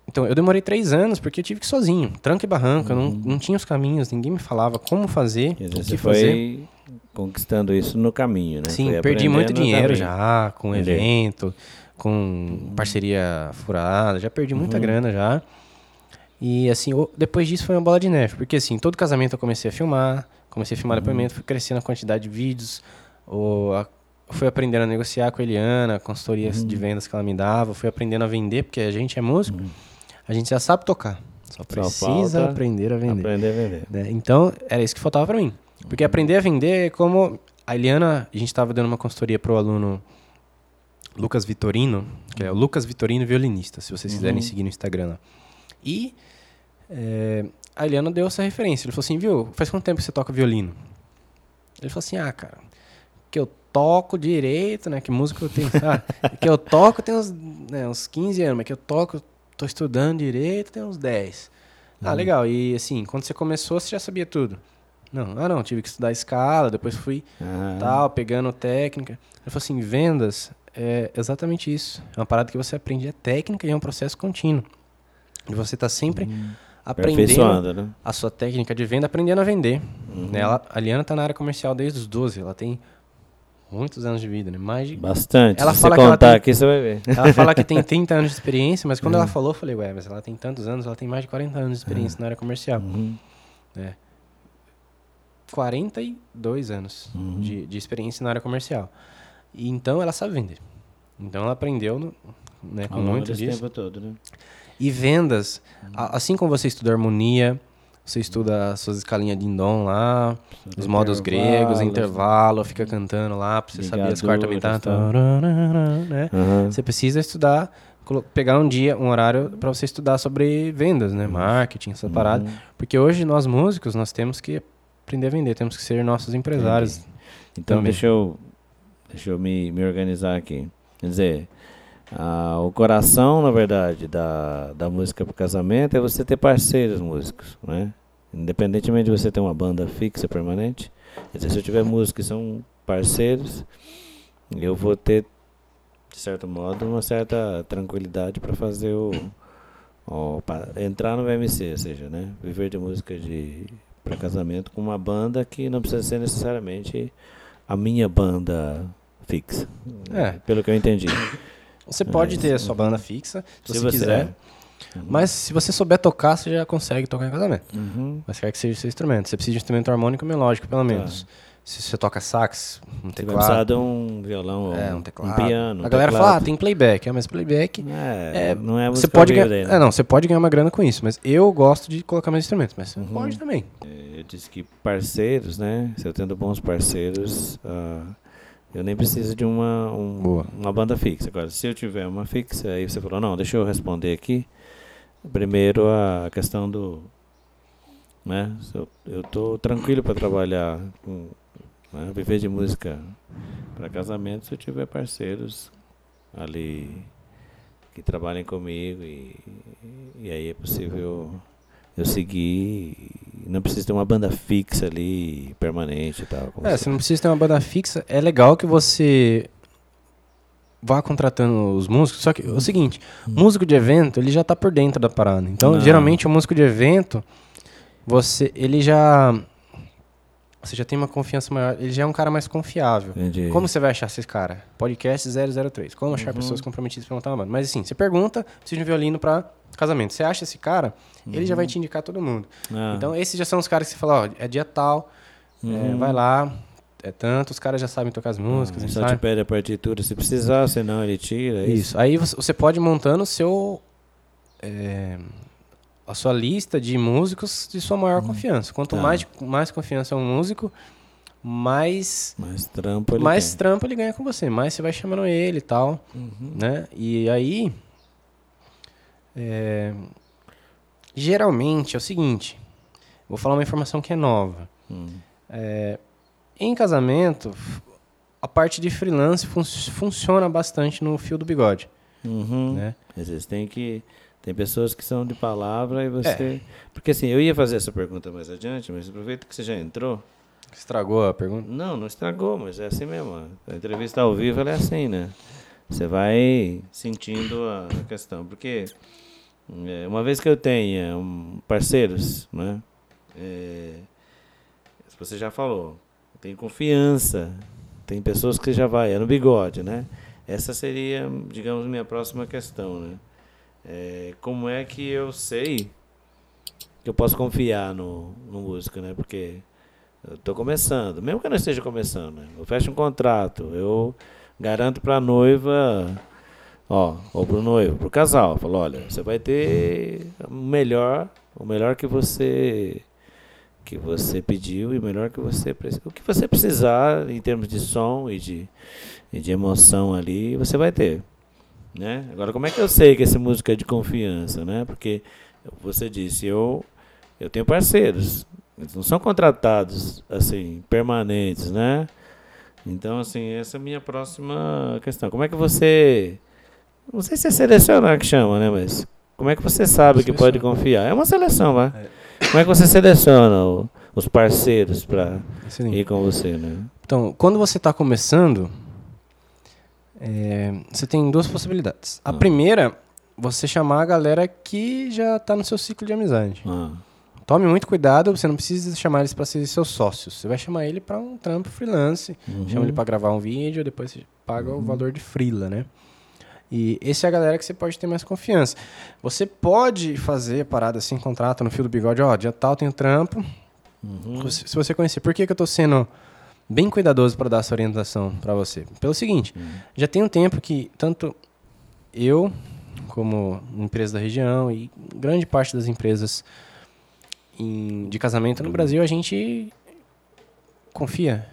então, eu demorei 3 anos porque eu tive que ir sozinho, tranco e barranco, eu não, Uhum. não tinha os caminhos, ninguém me falava como fazer, o que você fazer. foi conquistando isso no caminho, né? Sim, Foi perdi muito dinheiro também. já com Entendi. evento, com parceria furada, já perdi muita Uhum. grana já. E assim, depois disso foi uma bola de neve, porque assim, todo casamento eu comecei a filmar, comecei a Uhum. filmar depoimento, fui crescendo a quantidade de vídeos, o, a- fui aprendendo a negociar com a Eliana, consultorias Uhum. de vendas que ela me dava, fui aprendendo a vender, porque a gente é músico, a gente já sabe tocar, só precisa falta aprender a vender. Aprender a vender. né? Então, era isso que faltava pra mim. Porque aprender a vender é como a Eliana, a gente estava dando uma consultoria pro aluno Lucas Vitorino, que é o Lucas Vitorino violinista, se vocês quiserem Uhum. seguir no Instagram lá. E é, a Eliana deu essa referência. Ele falou assim, viu, faz quanto tempo que você toca violino? Ele falou assim, ah, cara, que eu toco direito, né, que música eu tenho, ah, que eu toco tem uns, né, uns 15 anos, mas que eu toco, tô estudando direito tem uns 10. Ah, Uhum. legal. E assim, quando você começou, você já sabia tudo? Não, ah não, tive que estudar escala, depois fui Ah, tal, pegando técnica. Ele falou assim, vendas é exatamente isso. É uma parada que você aprende, é técnica e é um processo contínuo. E você está sempre aprendendo Aperfeiçoando, né? a sua técnica de venda, aprendendo a vender. Uhum. Né? Ela, a Liana está na área comercial desde os 12, ela tem muitos anos de vida, né? Mais de... Bastante. Ela Se fala você que ela contar tem- aqui, você vai ver. Ela fala que tem 30 anos de experiência, mas quando Uhum. ela falou, eu falei, ué, mas ela tem tantos anos, ela tem mais de 40 anos de experiência na área comercial. Uhum. 42 anos Uhum. de, de experiência na área comercial. E então ela sabe vender. Então ela aprendeu no- né, com muito disso. tempo todo, né? E vendas, a- assim como você estuda harmonia, você estuda as suas escalinhas de dom lá, os modos gregos, intervalo, fica cantando lá pra você saber as quartas aumentar. tal. Né? Aham. Você precisa estudar, pegar um dia, um horário para você estudar sobre vendas, né? Marketing, essa parada. Uhum. Porque hoje nós músicos, nós temos que aprender a vender, temos que ser nossos empresários. Então, Também. deixa eu, deixa eu me, me organizar aqui. Quer dizer, ah, o coração, na verdade, da, da música para casamento é você ter parceiros músicos, né? Independentemente de você ter uma banda fixa, permanente. Quer dizer, se eu tiver músicos que são parceiros, eu vou ter, de certo modo, uma certa tranquilidade para fazer o... o entrar no VMC, ou seja, né? Viver de música de para casamento com uma banda que não precisa ser necessariamente a minha banda fixa. É. Pelo que eu entendi. Você pode É, ter a sua banda fixa, se, Se você, quiser. Uhum. Mas se você souber tocar, você já consegue tocar em casamento. Uhum. Mas quer que seja seu instrumento. Você precisa de um instrumento harmônico melódico, pelo menos. Se você toca sax, um Você vai teclado. de um violão, É, um um teclado. piano. um a galera teclado. fala, ah, tem playback. É, mas playback. É, É, não é Você pode ganhar. daí, né? É, não, você pode ganhar uma grana com isso, mas eu gosto de colocar meus instrumentos. Mas você Uhum. pode também. Eu disse que parceiros, né? Se eu tendo bons parceiros, ah, eu nem preciso de uma, um- uma banda fixa. Agora, se eu tiver uma fixa, aí você falou, não, deixa eu responder aqui. Primeiro a questão do. Né? Eu, tô tranquilo para trabalhar, com, né? viver de música para casamento se eu tiver parceiros ali que trabalhem comigo e, e aí é possível eu seguir. e Não precisa ter uma banda fixa ali, permanente e tal. É, você- não precisa ter uma banda fixa. É legal que você vá contratando os músicos. Só que é o seguinte, músico de evento, ele já tá por dentro da parada. Então, Não. geralmente, o músico de evento, você, ele já... Você já tem uma confiança maior. Ele já é um cara mais confiável. Entendi. Como você vai achar esse cara? Podcast 003. Como achar Uhum. pessoas comprometidas para montar uma banda? Mas assim, você pergunta, precisa de um violino para casamento. Você acha esse cara, ele já vai te indicar todo mundo. Ah, Então, esses já são os caras que você fala, ó, é dia tal, é, uhum. vai lá, é tanto, os caras já sabem tocar as músicas, gente só sabe. te pede a partitura se precisar, senão ele tira. é Isso. Aí você pode ir montando o seu. é, a sua lista de músicos de sua maior confiança. Quanto Tá. mais, mais confiança um músico, mais, Mais trampo ele mais tem. trampo ele ganha com você. Mais você vai chamando ele e tal. Uhum. né? E aí, é, geralmente é o seguinte, vou falar uma informação que é nova. Hum. É, Em casamento, a parte de freelance fun funciona bastante no fio do bigode. Uhum. Né? Às vezes tem que. Tem pessoas que são de palavra e você. Porque assim, eu ia fazer essa pergunta mais adiante, mas aproveita que você já entrou. Estragou a pergunta? Não, não estragou, mas é assim mesmo. A entrevista ao vivo é assim, né? Você vai sentindo a questão. Porque é, uma vez que eu tenha um, parceiros, né? É, você já falou, tem confiança, tem pessoas que já vai, é no bigode, né? Essa seria, digamos, minha próxima questão, né? É, como é que eu sei que eu posso confiar no, no músico, né? Porque eu estou começando, mesmo que eu não esteja começando, né? eu fecho um contrato, eu garanto para a noiva, ó, o noivo, para o casal, falo, olha, você vai ter o melhor, o melhor que você que você pediu e o melhor que você o que você precisar em termos de som e de, e de emoção ali, você vai ter, né? Agora, como é que eu sei que esse músico é de confiança, né? Porque você disse, eu eu tenho parceiros, eles não são contratados assim permanentes, né? Então, assim, essa é a minha próxima questão. Como é que você não sei se é selecionar que chama, né, mas como é que você sabe que pode confiar? É uma seleção, vai. Como é que você seleciona o- os parceiros para ir com você, né? Então, quando você está começando, é, você tem duas possibilidades. A Ah. primeira, você chamar a galera que já está no seu ciclo de amizade. Ah, Tome muito cuidado, você não precisa chamar eles para serem seus sócios. Você vai chamar ele para um trampo freelance, uhum. chama ele para gravar um vídeo, depois você paga o valor de freela, né? E essa é a galera que você pode ter mais confiança. Você pode fazer a parada assim, contrato no fio do bigode, ó, dia tal tem um trampo, Uhum. se se você conhecer, por que, que eu tô sendo bem cuidadoso para dar essa orientação para você? Pelo seguinte, Uhum. já tem um tempo que tanto eu, como empresa da região e grande parte das empresas em- de casamento no Brasil, a gente confia.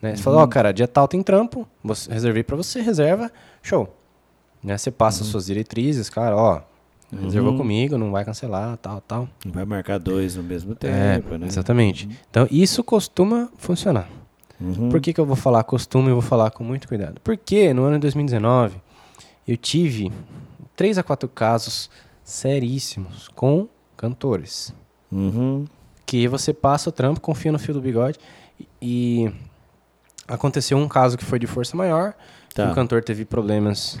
Né? Você fala, ó, cara, dia tal tem trampo, reservei para você, reserva, show. Né? Você passa as suas diretrizes, cara, ó, reservou Uhum. comigo, não vai cancelar, tal, tal. Vai marcar dois no mesmo É, tempo, né? exatamente. Então, isso costuma funcionar. Uhum. Por que, que eu vou falar costume e vou falar com muito cuidado? Porque no ano de 2019 eu tive três a quatro casos seríssimos com cantores. Uhum. Que você passa o trampo, confia no fio do bigode e, aconteceu um caso que foi de força maior. que Tá. O cantor teve problemas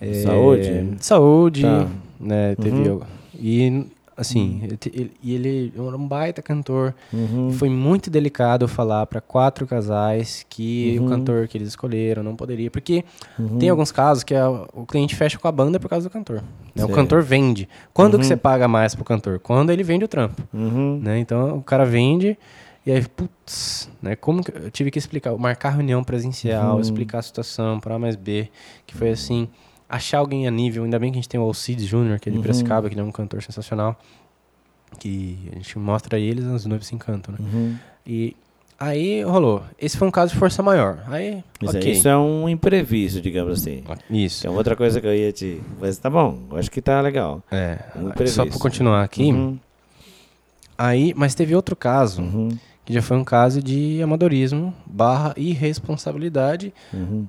eh, Saúde? de saúde, Tá. né? Teve Uhum. e assim ele, te- ele- ele era um baita cantor. Uhum. Foi muito delicado falar para quatro casais que Uhum. o cantor que eles escolheram não poderia, porque Uhum. tem alguns casos que a- o cliente fecha com a banda por causa do cantor. né? O cantor vende. Quando que Uhum. você paga mais pro cantor? Quando ele vende o trampo, Uhum. né? Então o cara vende e aí, putz, né? Como que eu tive que explicar, marcar reunião presencial, Uhum. explicar a situação para A mais B, que foi assim, achar alguém a nível, ainda bem que a gente tem o Alcides Júnior, que é de Uhum. Piracicaba, que ele é um cantor sensacional, que a gente mostra eles, os noivos se encantam, né? Uhum. E aí rolou. Esse foi um caso de força maior. Aí, Mas é, ok. Isso é um imprevisto, digamos assim. Isso. É outra coisa que eu ia te. Mas tá bom, acho que tá legal. É. Um Só imprevisto. pra continuar aqui. Uhum. Aí, mas teve outro caso, Uhum. que já foi um caso de amadorismo, barra irresponsabilidade, Uhum.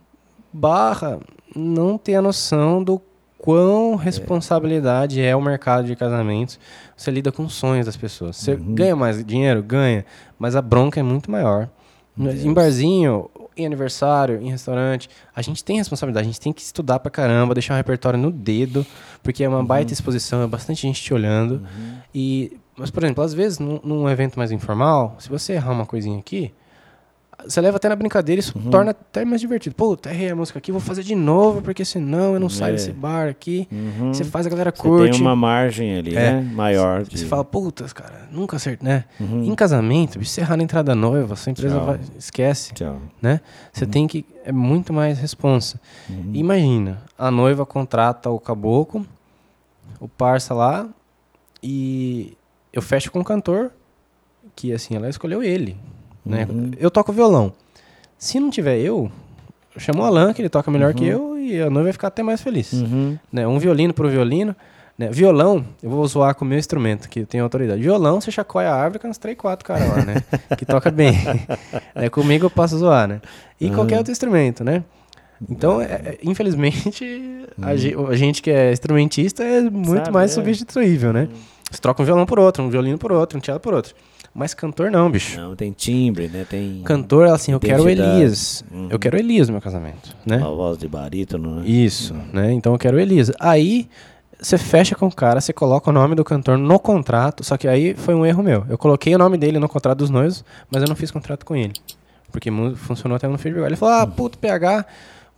Barra não ter a noção do quão responsabilidade é o mercado de casamentos. Você lida com os sonhos das pessoas. Você Uhum. ganha mais dinheiro? Ganha. Mas a bronca é muito maior. Deus. Em barzinho, em aniversário, em restaurante, a gente tem responsabilidade. A gente tem que estudar pra caramba, deixar um repertório no dedo, porque é uma baita exposição, é bastante gente te olhando. Uhum. E, mas, por exemplo, às vezes, num, num evento mais informal, se você errar uma coisinha aqui, você leva até na brincadeira e isso Uhum. torna até mais divertido. Pô, errei a música aqui, vou fazer de novo, porque senão eu não saio É. desse bar aqui. Uhum. Você faz a galera Você curte. tem uma margem ali, É. né? Maior. De... Você fala, putas, cara, nunca acertei, né? Uhum. Em casamento, você errar na entrada da noiva, sua empresa vai, esquece, Tchau. né? Você tem que, é muito mais responsa. Uhum. Imagina, a noiva contrata o caboclo, o parça lá, e eu fecho com o cantor, que assim, ela escolheu ele. Né? Uhum. Eu toco violão. Se não tiver eu, eu chamo o Alan, que ele toca melhor que eu, e a noiva vai ficar até mais feliz. Uhum. Né? Um violino pro violino. Né? Violão, eu vou zoar com o meu instrumento, que eu tenho autoridade. Violão, você chacoalha a árvore com uns 3, 4 caras lá, né? que toca bem. é, comigo eu posso zoar, né? E Uhum. qualquer outro instrumento, né? Então, é- é- infelizmente, a, ge- a gente que é instrumentista é muito Uhum. Sabe, mais é. substituível, né? Você troca um violão por outro, um violino por outro, um cello por outro. Mas cantor não, bicho. Não, tem timbre, né? Tem Cantor, assim, eu quero. Elias. Uhum. Eu quero Elias no meu casamento, né? uma voz de barítono, né? Isso, né? Então eu quero Elias. Aí você fecha com o cara, você coloca o nome do cantor no contrato, só que aí foi um erro meu. Eu coloquei o nome dele no contrato dos noivos, mas eu não fiz contrato com ele. Porque funcionou até no feedback. Ele falou: ah, puto, PH,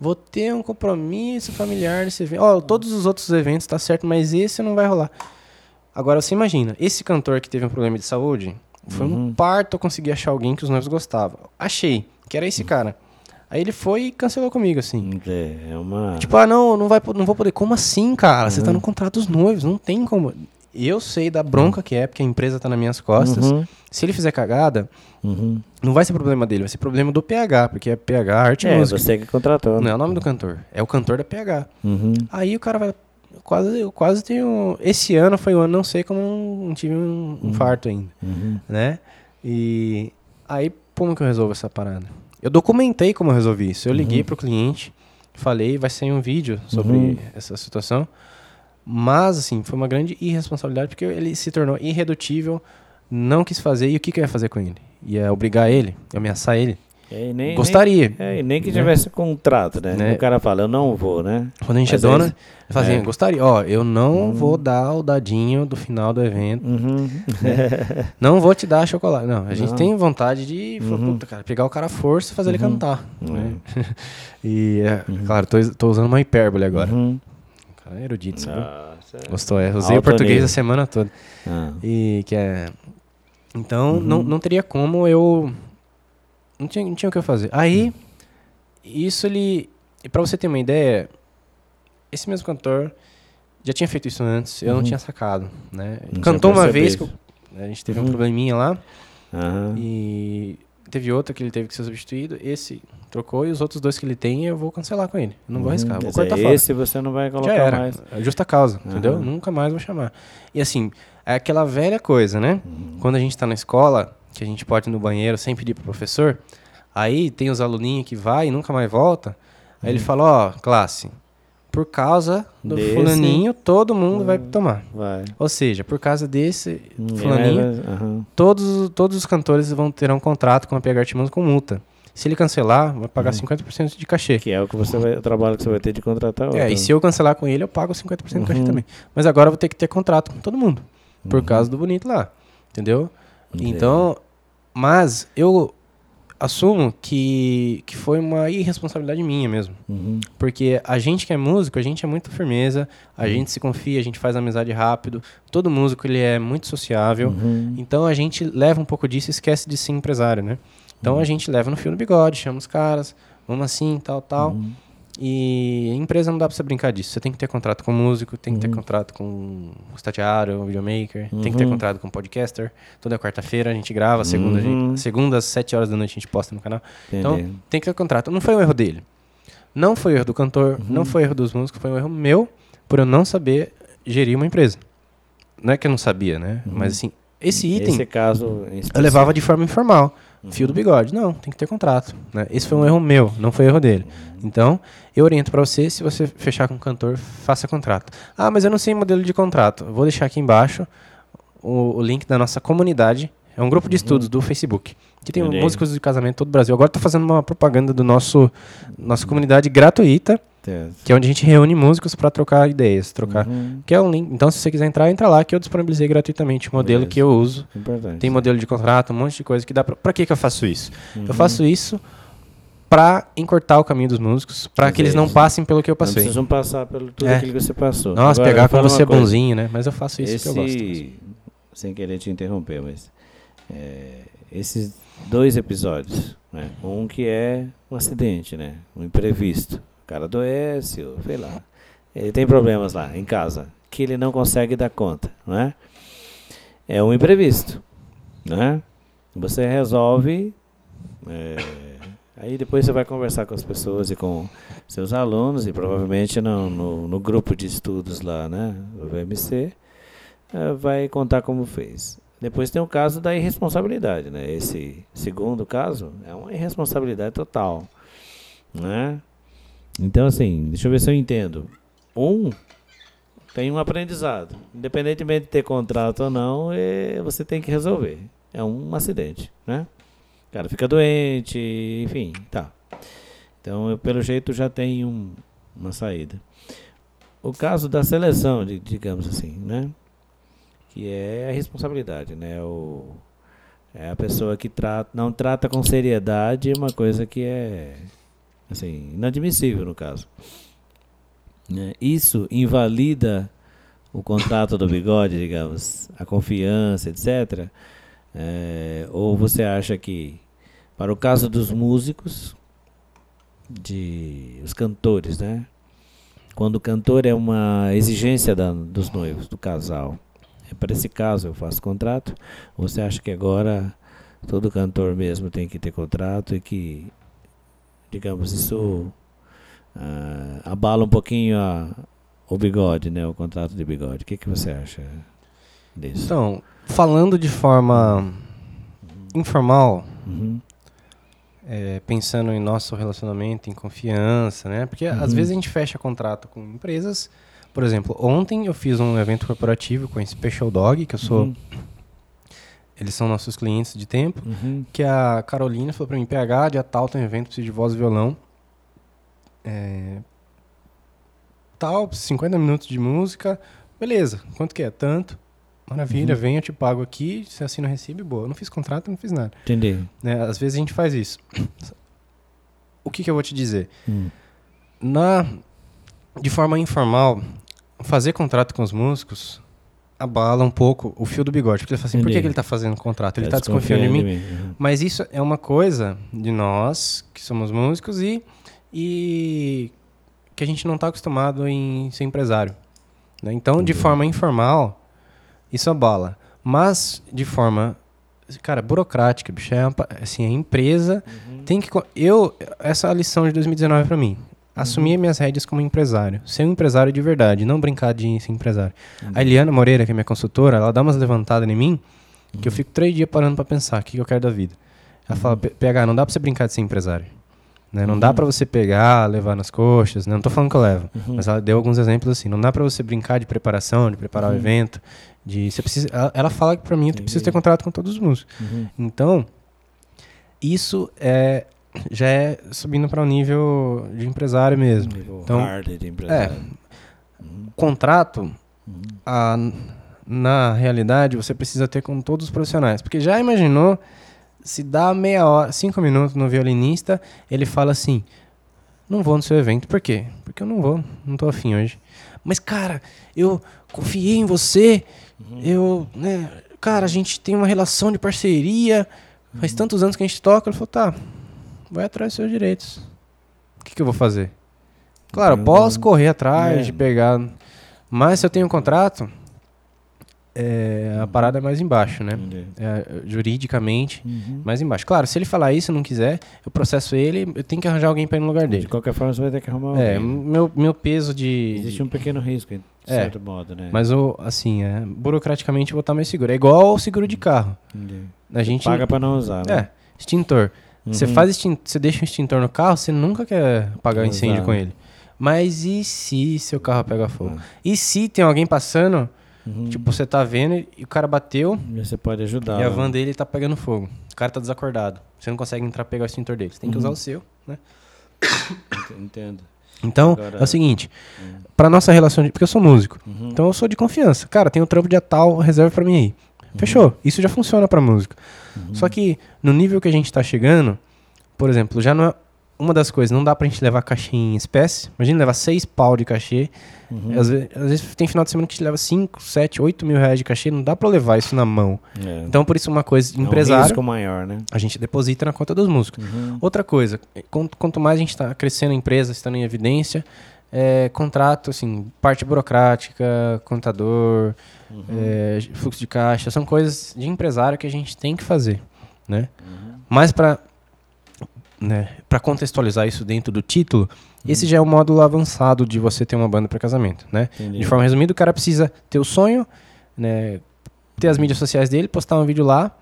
vou ter um compromisso familiar nesse evento. Ó, todos os outros eventos tá certo, mas esse não vai rolar. Agora você imagina, esse cantor que teve um problema de saúde, foi um parto eu conseguir achar alguém que os noivos gostavam. Achei, que era esse cara. Aí ele foi e cancelou comigo, assim. É, é uma. Tipo, ah, não, não, vai, não vou poder. Como assim, cara? Você tá no contrato dos noivos, não tem como. Eu sei da bronca que é, porque a empresa tá nas minhas costas. Uhum, Se ele fizer cagada, uhum. não vai ser problema dele, vai ser problema do PH, porque é PH, arte e É, música. você que contratou. Não é o nome do cantor, é o cantor da PH. Uhum. Aí o cara vai. Quase, eu quase tenho. Esse ano foi o ano, não sei como não tive um infarto ainda, Uhum. né? E aí, como que eu resolvo essa parada? Eu documentei como eu resolvi isso. Eu liguei pro cliente, falei, vai sair um vídeo sobre Uhum. essa situação. Mas, assim, foi uma grande irresponsabilidade porque ele se tornou irredutível, não quis fazer. E o que, que eu ia fazer com ele? Ia obrigar ele? Ia ameaçar ele? É, nem, Gostaria. Nem, é, e nem que né? tivesse contrato, né? Né? O cara fala, eu não vou, né? Quando a gente Às é dona, vezes- fala assim, é. gostaria. Ó, eu não vou dar o dadinho do final do evento. Uhum. Não vou te dar chocolate. Não, a gente Não. tem vontade de Uhum. cara, pegar o cara à força e fazer ele cantar. né? Uhum. E, é, claro, tô, tô usando uma hipérbole agora. Uhum. Cara, é erudito, sabe? Nossa. Gostou, é. Usei o português nível. a semana toda. Ah. E que é. Então, Uhum. não, não teria como eu. Não tinha, não tinha o que eu fazer. Aí, isso ele. E pra você ter uma ideia, esse mesmo cantor já tinha feito isso antes, eu não Uhum. tinha sacado. Né? Não Cantou uma vez eu- a gente teve um Uhum. probleminha lá Aham. e teve outra que ele teve que ser substituído. Esse trocou e os outros dois que ele tem eu vou cancelar com ele. Não vou arriscar, Uhum. vou Quer dizer, cortar fora. Esse você não vai Já colocar era. mais. É Justa causa, entendeu? Nunca mais vou chamar. E assim, é aquela velha coisa, né? Uhum. Quando a gente tá na escola, que a gente pode ir no banheiro sem pedir pro professor, aí tem os aluninhos que vai e nunca mais volta. Aí ele fala, ó, classe, por causa do Uhum. Desse- fulaninho, todo mundo vai tomar. Vai. Ou seja, por causa desse fulaninho, aham. todos, todos os cantores vão ter um contrato com a PH Música com multa. Se ele cancelar, vai pagar 50% de cachê. Que é o que você vai, o trabalho que você vai ter de contratar outro. É, e se eu cancelar com ele, eu pago 50% do cachê Uhum. também. Mas agora eu vou ter que ter contrato com todo mundo. Por Uhum. causa do bonito lá. Entendeu? Entendi. Então, mas eu assumo que, que foi uma irresponsabilidade minha mesmo. Uhum. Porque a gente que é músico, a gente é muito firmeza, a gente se confia, a gente faz amizade rápido. Todo músico ele é muito sociável. Uhum. Então a gente leva um pouco disso e esquece de ser empresário, né? Então a gente leva no fio do bigode, chama os caras, vamos assim, tal, tal. Uhum. E empresa não dá pra você brincar disso. Você tem que ter contrato com músico, tem que ter Uhum. contrato com estagiário, videomaker, tem que ter Uhum. contrato com podcaster. Toda quarta-feira a gente grava, segunda, Uhum. gente, segunda às 7 horas da noite a gente posta no canal. Então tem que ter contrato. Não foi um erro dele. Não foi erro do cantor, Uhum. não foi erro dos músicos, foi um erro meu por eu não saber gerir uma empresa. Não é que eu não sabia, né? Mas assim, esse item Uhum. Esse caso eu levava de forma informal. Fio do bigode. Não, tem que ter contrato. Né? Esse foi um erro meu, não foi erro dele. Então, eu oriento pra você, se você fechar com um cantor, faça contrato. Ah, mas eu não sei modelo de contrato. Vou deixar aqui embaixo o, o link da nossa comunidade. É um grupo de estudos do Facebook. Que tem Olhei. músicos de casamento em todo o Brasil. Agora tô fazendo uma propaganda do nosso nossa comunidade gratuita, que é onde a gente reúne músicos para trocar ideias, trocar. Uhum. Que é um link. Então, se você quiser entrar, entra lá que eu disponibilizei gratuitamente o modelo Beleza. que eu uso. Importante. Tem modelo de contrato, um monte de coisa que dá pra. Pra que, que eu faço isso? Uhum. Eu faço isso pra encurtar o caminho dos músicos, pra que eles não passem pelo que eu Não passei. precisam passar pelo tudo É. aquilo que você passou. Nossa, Agora, pegar com você coisa. bonzinho, né? Mas eu faço isso Esse, que eu gosto. mesmo. sem querer te interromper, mas é, esses dois episódios, né? um que é um acidente, né? um imprevisto, o cara adoece, ou sei lá, ele tem problemas lá em casa que ele não consegue dar conta, não é? É um imprevisto, né? Você resolve é, Aí depois você vai conversar com as pessoas e com seus alunos, e provavelmente no, no, no grupo de estudos lá, né, do VMC, eh, vai contar como fez. Depois tem o caso da irresponsabilidade, né? Esse segundo caso é uma irresponsabilidade total, né? Então, assim, deixa eu ver se eu entendo. Um tem um aprendizado. Independentemente de ter contrato ou não, é, você tem que resolver. É um acidente, né? O cara fica doente, enfim, tá. Então, eu, pelo jeito, já tenho um, uma saída. O caso da seleção, digamos assim, né? Que é a responsabilidade, né? O, é a pessoa que trata, não trata com seriedade uma coisa que é assim, inadmissível no caso. Né? Isso invalida o contrato do bigode, digamos, a confiança, etc. É, ou você acha que, para o caso dos músicos, de os cantores, né? Quando o cantor é uma exigência da, dos noivos, do casal, para esse caso eu faço contrato. Você acha que agora todo cantor mesmo tem que ter contrato e que, digamos, isso uh, abala um pouquinho a, o bigode, né? O contrato de bigode. O que, que você acha disso? Então, falando de forma informal, Uhum. é, pensando em nosso relacionamento, em confiança, né? Porque às Uhum. vezes a gente fecha contrato com empresas. Por exemplo, ontem eu fiz um evento corporativo com a Special Dog, que eu sou. Uhum. Eles são nossos clientes de tempo. Uhum. Que a Carolina falou pra mim: PH, dia tal, tem um evento, preciso de voz e violão. É, tal, 50 minutos de música. Beleza, quanto que é? Tanto. Maravilha, vem, eu te pago aqui, você assina o recibo boa. Eu não fiz contrato, não fiz nada. Entendi. né? Às vezes a gente faz isso. O que, que eu vou te dizer? Hum. Na, de forma informal, fazer contrato com os músicos abala um pouco o fio do bigode. Porque ele fala assim, por que, Entendi. que ele está fazendo contrato? Ele Tá está desconfiando de mim? Uhum. Mas isso é uma coisa de nós, que somos músicos, e, e que a gente não está acostumado em ser empresário. né? Então, de Entendi. forma informal, isso abala. Mas, de forma, cara, burocrática, bicho, é uma assim, a empresa tem que... Eu, essa é a lição de 2019 para mim. Assumir minhas rédeas como empresário. Ser um empresário de verdade, não brincar de ser empresário. A Eliana Moreira, que é minha consultora, ela dá umas levantadas em mim que eu fico três dias parando pra pensar o que, que eu quero da vida. Ela fala, "P- PH, não dá pra você brincar de ser empresário. Né? Não dá pra você pegar, levar nas coxas, né? não tô falando que eu levo, mas ela deu alguns exemplos assim. Não dá pra você brincar de preparação, de preparar o evento, de você precisa. Ela, ela fala que pra mim eu preciso ter contrato com todos os músicos. Uhum. Então, isso é já é subindo para o nível de empresário mesmo. Nível Então, hard de empresário. Contrato, a- na realidade, você precisa ter com todos os profissionais. Porque já imaginou se dá meia hora, cinco minutos no violinista, ele fala assim: Não vou no seu evento. Por quê? Porque eu não vou, não tô afim hoje. Mas, cara, eu confiei em você. Eu, né, cara, a gente tem uma relação de parceria. Faz tantos anos que a gente toca. Ele falou: Tá, vai atrás dos seus direitos. O que, que eu vou fazer? Claro, eu posso correr atrás é. de pegar. Mas se eu tenho um contrato, é, a parada é mais embaixo, né? É, juridicamente, Uhum. mais embaixo. Claro, se ele falar isso e não quiser, eu processo ele, eu tenho que arranjar alguém pra ir no lugar De dele. qualquer forma, você vai ter que arrumar É, alguém. meu, meu peso de. Existe um pequeno risco, de É. certo modo, né? Mas o, assim, é, burocraticamente eu vou estar mais seguro. É igual o seguro de carro. Entendi. A gente. Paga pra não usar, né? É, extintor. Você Uhum. faz extin- você deixa um extintor no carro, você nunca quer pagar o incêndio com ele. Mas e se seu carro pega fogo? Ah. E se tem alguém passando, Uhum. tipo, você tá vendo e o cara bateu E Você pode ajudar. e a né? van dele tá pegando fogo. O cara tá desacordado. Você não consegue entrar pegar o extintor dele. Você tem que Uhum. usar o seu, né? Ent- Entendo. Então, Agora- é o seguinte, pra nossa relação de, porque eu sou músico. Uhum. Então eu sou de confiança. Cara, tem um trampo de tal, reserva pra mim aí. Fechou. Isso já funciona pra música. Só que no nível que a gente tá chegando, por exemplo, já não é uma das coisas, não dá pra gente levar cachê em espécie. Imagina levar seis pau de cachê. Uhum. Às, vezes, às vezes tem final de semana que a gente leva 5, 7, 8 mil reais de cachê. Não dá pra levar isso na mão. É. Então, por isso, uma coisa É um empresário, risco maior, né? a gente deposita na conta dos músicos. Uhum. Outra coisa, quanto, quanto mais a gente está crescendo a empresa, estando em evidência, é, contrato, assim, parte burocrática, contador, Uhum. é, fluxo de caixa, são coisas de empresário que a gente tem que fazer, né? Uhum. Mas para né, para contextualizar isso dentro do título, esse já é o módulo avançado de você ter uma banda para casamento, né? Entendi. De forma resumida, o cara precisa ter o sonho, né, ter as mídias sociais dele, postar um vídeo lá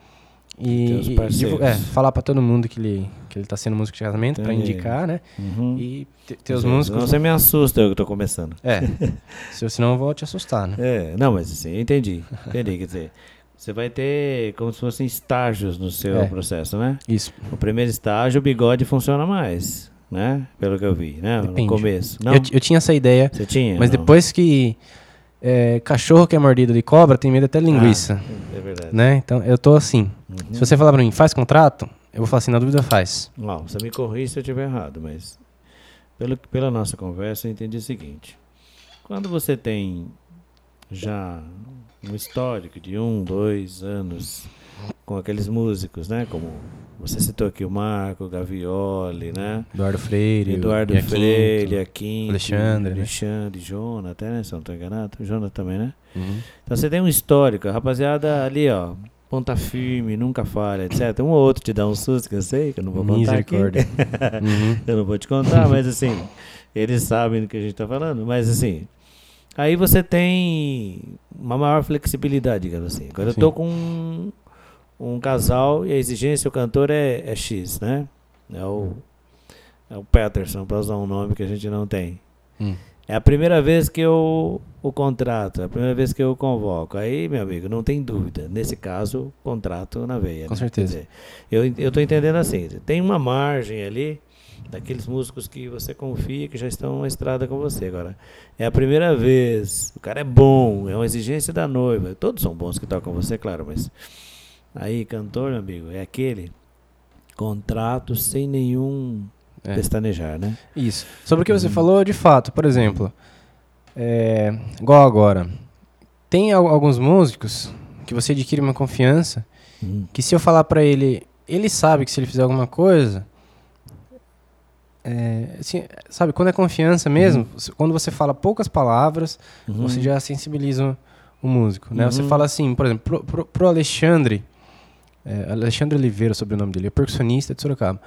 e, e é, falar para todo mundo que ele que ele tá sendo músico de casamento para indicar, né? Uhum. E ter, ter os músicos. você me assusta eu que tô começando. É. se, senão eu vou te assustar, né? É, não, mas assim, eu entendi. Entendi, quer dizer, você vai ter como se fossem estágios no seu É. processo, né? Isso. O primeiro estágio, o bigode funciona mais, né? Pelo que eu vi, né? Depende. No começo. Não? Eu, eu tinha essa ideia, Você tinha? mas Não. depois que é, cachorro que é mordido de cobra tem medo até de linguiça, Ah, é verdade. né? Então eu tô assim. Uhum. Se você falar pra mim, faz contrato, eu vou falar assim, na dúvida faz. Ó, você me corrige se eu estiver errado, mas pelo, pela nossa conversa eu entendi o seguinte. Quando você tem já um histórico de um, dois anos com aqueles músicos, né? Como você citou aqui o Marco, o Gavioli, né? Eduardo Freire, Eduardo Iaquinto. Freire, Aquinto, Alexandre, né? Alexandre, Jonas, até, né? Se eu não estou enganado. Jonas também, né? Uhum. Então você tem um histórico, a rapaziada ali, ó, ponta firme, nunca falha, etc. Um ou outro te dá um susto, que eu sei, que eu não vou contar aqui. Uhum. Eu não vou te contar, mas assim, eles sabem do que a gente tá falando. Mas assim, aí você tem uma maior flexibilidade, digamos assim. Agora eu tô Sim. com um, casal e a exigência do cantor é, é X, né? É o, é o Peterson, para usar um nome que a gente não tem. Hum. É a primeira vez que eu o contrato, é a primeira vez que eu o convoco. Aí, meu amigo, não tem dúvida. Nesse caso, contrato na veia. Com né? certeza. Dizer, eu, tô entendendo assim, tem uma margem ali daqueles músicos que você confia que já estão na estrada com você. Agora, é a primeira vez, o cara é bom, é uma exigência da noiva. Todos são bons que tocam com você, claro, mas aí, cantor, meu amigo, é aquele contrato sem nenhum É. pestanejar, né? Isso. Sobre o que você Uhum. falou, de fato, por exemplo, é, igual agora, tem al- alguns músicos que você adquire uma confiança Uhum. que se eu falar pra ele, ele sabe que se ele fizer alguma coisa, é, assim, sabe, quando é confiança mesmo, s- quando você fala poucas palavras, Uhum. você já sensibiliza o músico, né? Você Uhum. fala assim, por exemplo, pro, pro- pro Alexandre, é, Alexandre Oliveira, sobre o nome dele, é percussionista de Sorocaba.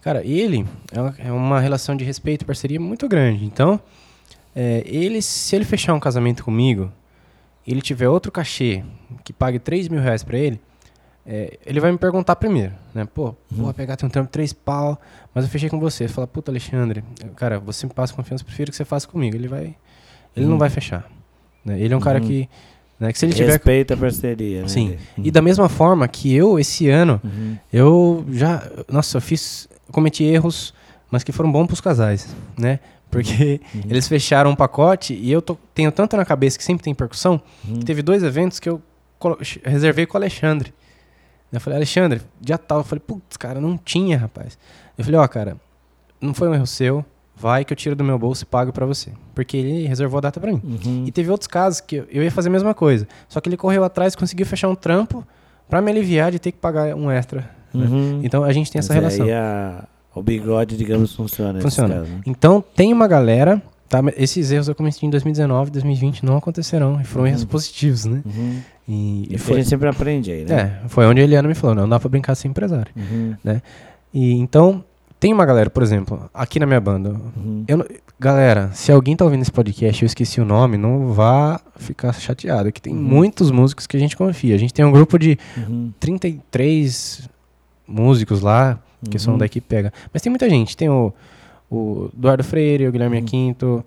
Cara, ele é uma, é uma relação de respeito e parceria muito grande. Então, é, ele, se ele fechar um casamento comigo, ele tiver outro cachê que pague 3 mil reais pra ele, é, ele vai me perguntar primeiro, né? Pô, vou pegar tem um trampo três pau, mas eu fechei com você. Fala, puta, Alexandre, cara, você me passa confiança, prefiro que você faça comigo. Ele vai, ele não Uhum. vai fechar. né? Ele é um cara Uhum. que, né, que se ele tiver Respeita a parceria, né? Sim. E da mesma forma que eu, esse ano, Uhum. eu já. Nossa, eu fiz. cometi erros, mas que foram bons pros casais, né? Porque Uhum. eles fecharam um pacote e eu tô- tenho tanto na cabeça que sempre tem percussão. Uhum. que Teve dois eventos que eu reservei com o Alexandre. Eu falei, Alexandre, dia tal. Eu falei, putz, cara, não tinha, rapaz. Eu falei, ó, cara, não foi um erro seu. Vai que eu tiro do meu bolso e pago pra você. Porque ele reservou a data pra mim. Uhum. E teve outros casos que eu- ia fazer a mesma coisa. Só que ele correu atrás e conseguiu fechar um trampo pra me aliviar de ter que pagar um extra. né? Uhum. Então a gente tem essa Mas relação. Aí a- o bigode, digamos, funciona. Funciona. caso, né? Então tem uma galera, tá? Esses erros eu cometi em 2019, 2020 não acontecerão. E foram Uhum. erros positivos, né? Uhum. E, E a foi, gente sempre aprende aí, né? é, foi onde a Eliana me falou, não dá pra brincar sem empresário. Uhum. E então, tem uma galera, por exemplo, aqui na minha banda. Uhum. Eu, galera, se alguém tá ouvindo esse podcast e eu esqueci o nome, não vá ficar chateado. Que tem Uhum. muitos músicos que a gente confia. A gente tem um grupo de Uhum. 33 músicos lá, que são Uhum. da equipe pega. Mas tem muita gente. Tem o, o Eduardo Freire, o Guilherme Uhum. Aquinto,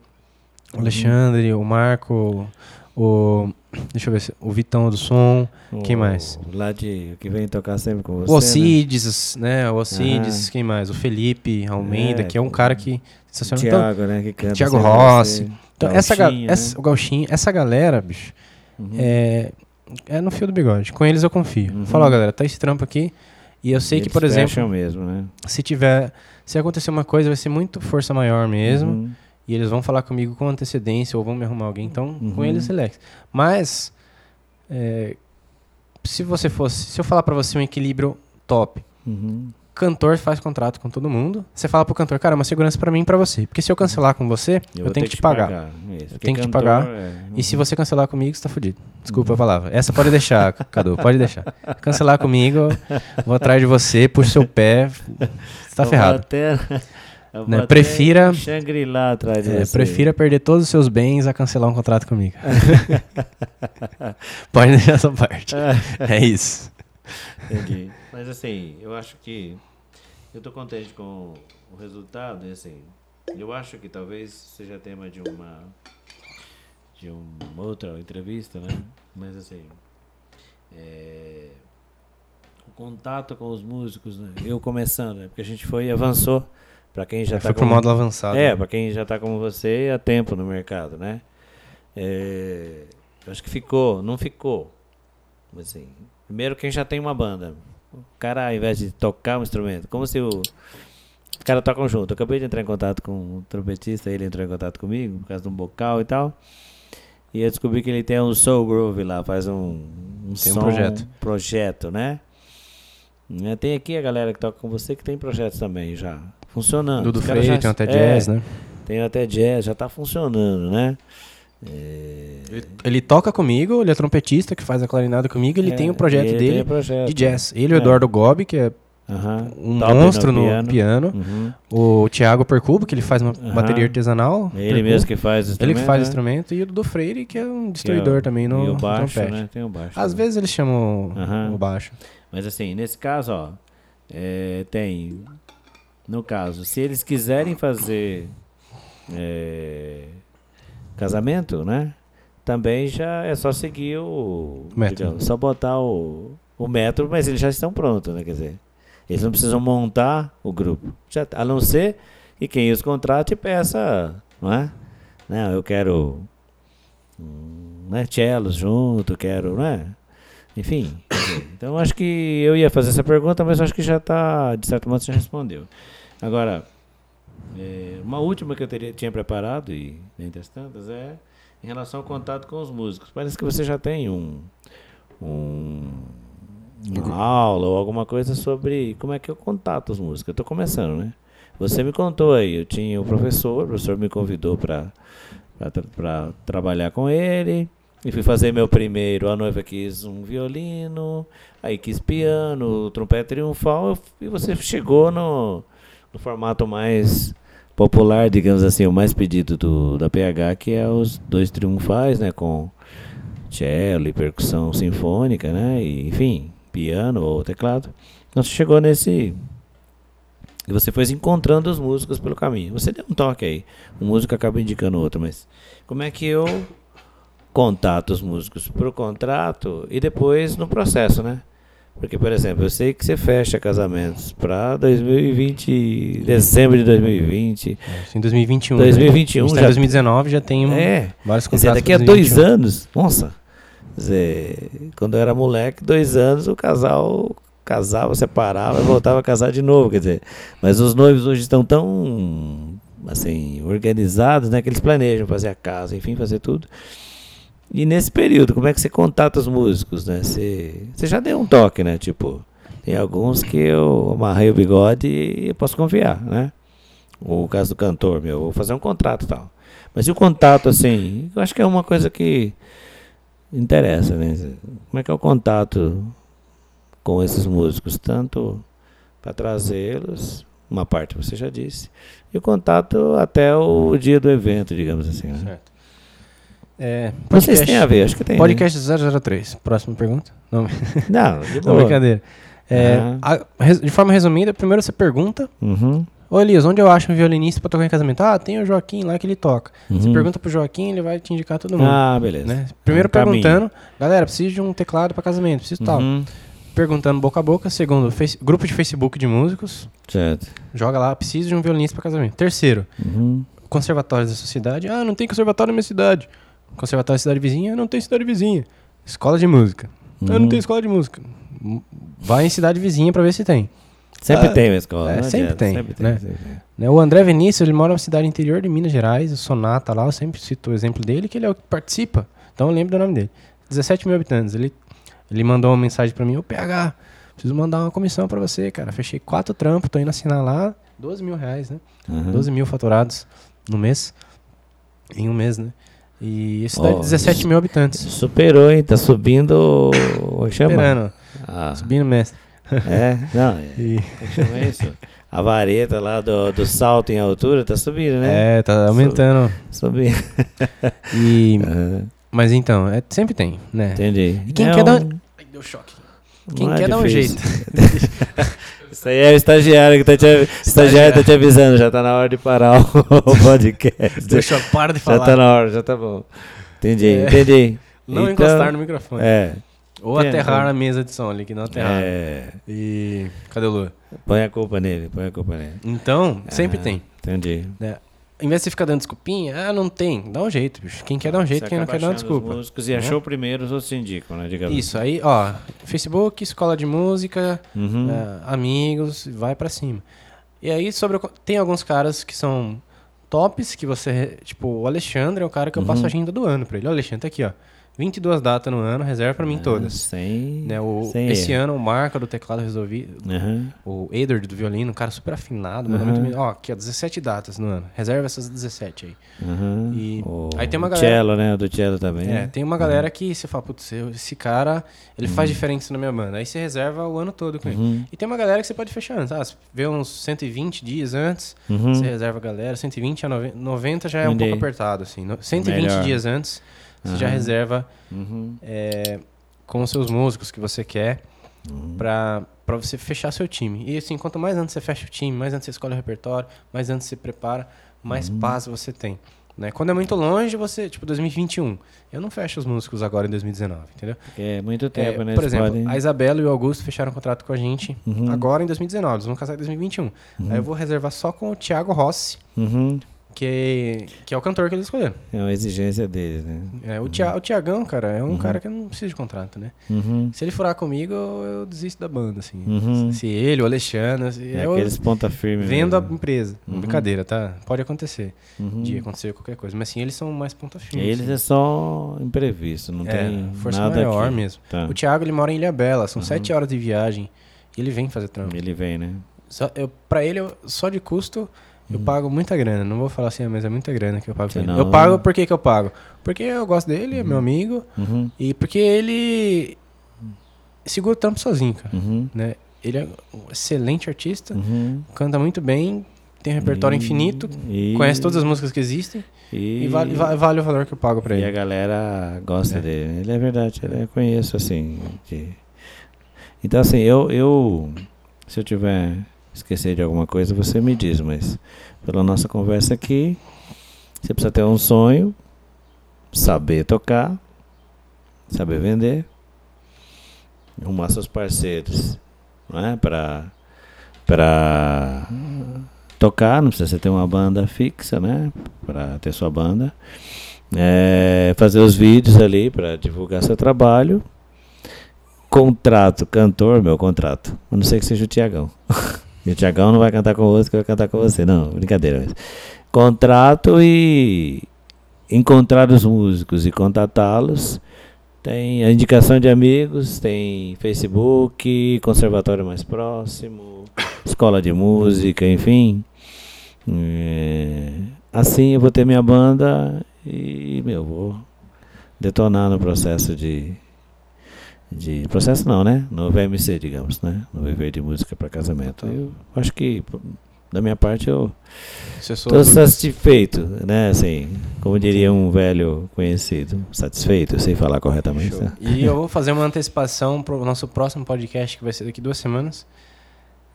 o Alexandre, o Marco, o. Deixa eu ver se. O Vitão do Som, Quem O- mais? Lá de. Que vem tocar sempre com você. o né? Alcides, né? O Alcides, Ah. quem mais? O Felipe Almeida, É, que é um cara que. Sensacional. Então, Tiago, né? Que canta Thiago Rossi. você. então essa, ga- Gauchinho, né? essa, o Gauchinho, essa galera, bicho, Uhum. é, é no fio do bigode. Com eles eu confio. Uhum. Fala, galera, tá esse trampo aqui. E eu sei que, Eles por exemplo, mesmo, né? se tiver. Se acontecer uma coisa, vai ser muito força maior mesmo. Uhum. E eles vão falar comigo com antecedência ou vão me arrumar alguém. Então, com Uhum. eles, relax. Mas, é, se você fosse. Se eu falar pra você um equilíbrio top, Uhum. cantor faz contrato com todo mundo. Você fala pro cantor, cara, é uma segurança pra mim e pra você. Porque se eu cancelar com você, eu, vou tenho que te pagar. Isso, Eu tenho que te pagar. é, E se uhum. você cancelar comigo, você tá fudido. Desculpa a palavra. Essa pode deixar, Cadu, pode deixar. Cancelar comigo, vou atrás de você, puxo seu pé, você tá Eu ferrado. até- eu Né, prefira- Shangri-La atrás É, prefira perder todos os seus bens a cancelar um contrato comigo. pode deixar essa parte. É isso. Entendi. Mas assim, eu acho que eu tô contente com o resultado, e assim, eu acho que talvez seja tema de uma de uma outra entrevista, né? Mas assim, é, o contato com os músicos, né? Eu começando, né? Porque a gente foi e avançou para quem já Já tá foi pro com- módulo avançado. é, para quem já tá como você há tempo no mercado, né? É, acho que ficou, não ficou. Assim, primeiro quem já tem uma banda. O cara, ao invés de tocar um instrumento, como se o. Os caras tocam junto. Eu acabei de entrar em contato com um trompetista, ele entrou em contato comigo, por causa de um bocal e tal. E eu descobri que ele tem um Soul Groove lá, faz um, um Tem um som, projeto. projeto, né? Né, Tem aqui a galera que toca com você que tem projetos também já funcionando. Dudu Freire, já- tem até é, jazz, né? tem até jazz, já tá funcionando, né? É, Ele, ele toca comigo, ele é trompetista que faz a clarinada comigo, ele é, tem o projeto ele dele o projeto. de jazz. Ele e o É. Eduardo Gobi, que é Aham. um Top monstro no piano. piano. Uhum. O Thiago Percubo, que ele faz uma Aham. bateria artesanal. Ele percubo. mesmo que faz o Ele que faz o né? instrumento. E o Dudu Freire, que é um é destruidor o- também no, E o no baixo, trompete. né? Tem o baixo. Às né? vezes eles chamam o baixo. Mas assim, nesse caso, ó, é, tem. No caso, se eles quiserem fazer é, casamento, né? Também já é só seguir o. Método. digamos, só botar o, o método, mas eles já estão prontos, né? Quer dizer, eles não precisam montar o grupo. Já, a não ser que quem os contrate peça, não é? Não, eu quero. Né, cellos junto, quero, né? Enfim, então acho que eu ia fazer essa pergunta, mas acho que já está, de certo modo, você já respondeu. Agora, é, uma última que eu teria, tinha preparado, e dentre as tantas, é em relação ao contato com os músicos. Parece que você já tem um, um uma aula ou alguma coisa sobre como é que eu contato os músicos. Eu estou começando, né? Você me contou aí, eu tinha um professor, o professor me convidou para para trabalhar com ele. E fui fazer meu primeiro, a noiva quis um violino, aí quis piano, trompete triunfal, e você chegou no, no formato mais popular, digamos assim, o mais pedido do, da PH, que é os dois triunfais, né, com cello e percussão sinfônica, né, e, enfim, piano ou teclado. Então você chegou nesse... E você foi encontrando os músicos pelo caminho. Você deu um toque aí. Um músico acaba indicando outro, mas como é que eu contato os músicos pro contrato e depois no processo, né? Porque, por exemplo, eu sei que você fecha casamentos para 2020, dezembro de 2020. Isso em 2021. 2021 né? Tá já- em 2019 já tem É, vários quer dizer, contratos. daqui a dois 2021. anos, nossa, dizer, quando eu era moleque, dois anos o casal casava, separava e voltava a casar de novo, quer dizer. Mas os noivos hoje estão tão, assim, organizados, né, que eles planejam fazer a casa, enfim, fazer tudo. E nesse período, como é que você contata os músicos, né? Você, você já deu um toque, né? Tipo, tem alguns que eu amarrei o bigode e posso confiar, né? O caso do cantor, meu, vou fazer um contrato e tal. Mas e o contato, assim, eu acho que é uma coisa que interessa, né? Como é que é o contato com esses músicos? Tanto para trazê-los, uma parte você já disse, e o contato até o dia do evento, digamos assim. Né? Certo. É, podcast, tem a ver, acho que tem. né? podcast 003. Próxima pergunta? Não, Não, de não brincadeira. É, Aham. a- de forma resumida, primeiro você pergunta Uhum, Ô Elias, onde eu acho um violinista pra tocar em casamento? Ah, tem o Joaquim lá que ele toca. Você uhum. pergunta pro Joaquim, ele vai te indicar todo mundo. Ah, beleza. né? Primeiro um caminho. perguntando, galera, preciso de um teclado pra casamento, preciso tal. Uhum, Perguntando boca a boca. Segundo, face- grupo de Facebook de músicos, Certo. joga lá, preciso de um violinista pra casamento. Terceiro, Uhum. conservatórios da sua cidade. Ah, não tem conservatório na minha cidade. Conservatório da cidade vizinha, não tem cidade vizinha. Escola de música. Ah, não Uhum. tem escola de música. Vai em cidade vizinha pra ver se tem. Sempre Ah, tem uma escola. é, sempre tem, sempre né? sempre tem. Né, O André Vinícius, ele mora na cidade interior de Minas Gerais, o Sonata lá, eu sempre cito o exemplo dele, que ele é o que participa. Então eu lembro do nome dele. 17 mil habitantes. Ele, ele mandou uma mensagem pra mim, ô PH, preciso mandar uma comissão pra você, cara. Fechei quatro trampos, tô indo assinar lá. 12 mil reais, né? Aham. 12 mil faturados no mês. Em um mês, né? E isso dá Ó, 17 mil habitantes. Superou, hein? Tá subindo. Chama? Esperando, Ah, subindo mestre. é? Não, é. E- Como chama isso? A vareta lá do, do salto em altura tá subindo, né? É, tá aumentando. Subindo. E, Aham, mas então, é, sempre tem, né? Entendi. E quem Não, quer dar um... Ai, deu choque. Quem não é quer dar um jeito. Isso aí é o estagiário que tá te, estagiário tá te avisando, já tá na hora de parar o, podcast. Deu choque, para de já falar. tá na hora, já tá bom. Entendi, É. entendi. Não Então, encostar no microfone. É, Ou aterrar tem. na mesa de som ali, que não aterrar. é. E. Cadê o Lua? Põe a culpa nele, põe a culpa nele. Então, sempre Ah, tem. Entendi. Em vez de você ficar dando desculpinha, ah, não tem. Dá um jeito, bicho. Quem quer dar um jeito, quem não quer dar uma achando os desculpa. músicos e Né? achou primeiro, os outros indicam, né? Digamos. Isso, aí, ó, Facebook, escola de música, Uhum. é, amigos, vai pra cima. E aí, sobre o tem alguns caras que são tops, que você, tipo, o Alexandre é o cara que eu passo Uhum. a agenda do ano pra ele. Ó, Alexandre, tá aqui, ó. 22 datas no ano, reserva pra mim Ah, todas. Sem. Né, o, sem esse erro. ano, o Marca do teclado resolvi. Aham. O Eder do violino, um cara super afinado, Uhum. muito. Ó, aqui, ó, 17 datas no ano. Reserva essas 17 aí. aham. E O aí tem uma galera- Cello, né? O do Cello também. É, tem uma galera que você fala, putz, esse cara, ele Uhum. faz diferença na minha banda. Aí você reserva o ano todo com ele. Uhum. E tem uma galera que você pode fechar antes. Ah, você vê uns 120 dias antes, Uhum. você reserva a galera. 120 a 90, 90 já é um pouco apertado, assim. No- 120 Melhor. dias antes, você já Aham. reserva Uhum. é, com os seus músicos que você quer Uhum. pra, pra você fechar seu time. E assim, quanto mais antes você fecha o time, mais antes você escolhe o repertório, mais antes você prepara, mais Uhum. paz você tem. Né? Quando é muito longe, você, tipo, 2021. Eu não fecho os músicos agora em 2019, entendeu? É muito É, tempo, né? por exemplo, podem- a Isabela e o Augusto fecharam um contrato com a gente Uhum. agora em 2019. Eles vão casar em 2021. Aí eu vou reservar só com o Thiago Rossi, Uhum. Que, que é o cantor que eles escolheram. É uma exigência deles, né? É, o, Tia, o Tiagão, cara, é um cara que não precisa de contrato, né? Uhum. Se ele furar comigo, eu, eu desisto da banda, assim. Uhum. Se ele, o Alexandre, se É eu aqueles ponta firme. vendo a mesmo. empresa. Uhum. Brincadeira, tá? Pode acontecer. Uhum. De acontecer qualquer coisa. Mas assim, eles são mais ponta firme. eles assim. é só imprevisto, não É, tem força nada maior aqui. mesmo. Tá. O Thiago, ele mora em Ilha Bela, são sete horas de viagem. E ele vem fazer trampo. Ele vem, né? Só, eu, pra ele, eu- só de custo, eu pago muita grana. Não vou falar assim, ah, mas é muita grana que eu pago pra ele. Não. Eu pago por que que eu pago? Porque eu gosto dele, é meu amigo. Uhum. E porque ele segura o trampo sozinho, cara. Uhum. Né? Ele é um excelente artista, Uhum. canta muito bem, tem repertório E- infinito, e- conhece todas as músicas que existem E, e, vale, va- vale o valor que eu pago pra e a ele. galera gosta É. dele. Ele é verdade, ele eu conheço assim. de- Então assim, eu, eu se eu tiver esquecer de alguma coisa, você me diz, mas pela nossa conversa aqui, você precisa ter um sonho, saber tocar, saber vender, arrumar seus parceiros, não é? Para para tocar, não precisa ter uma banda fixa, né? Para ter sua banda. É, fazer os vídeos ali para divulgar seu trabalho. Contrato, cantor, meu contrato. A não ser que seja o Tiagão. e o Tiagão não vai cantar com que vai cantar com você. Não, brincadeira. Contrato e encontrar os músicos e contatá-los. Tem a indicação de amigos, tem Facebook, conservatório mais próximo, escola de música, enfim. É, assim eu vou ter minha banda e, meu, vou detonar no processo de. De processo não, né? No VMC, digamos, né? No Viver de Música para Casamento. Eu acho que, da minha parte, eu Estou do- satisfeito, né? Assim, como diria um velho conhecido, satisfeito, sei falar corretamente. Né? E eu vou fazer uma antecipação pro nosso próximo podcast, que vai ser daqui duas semanas,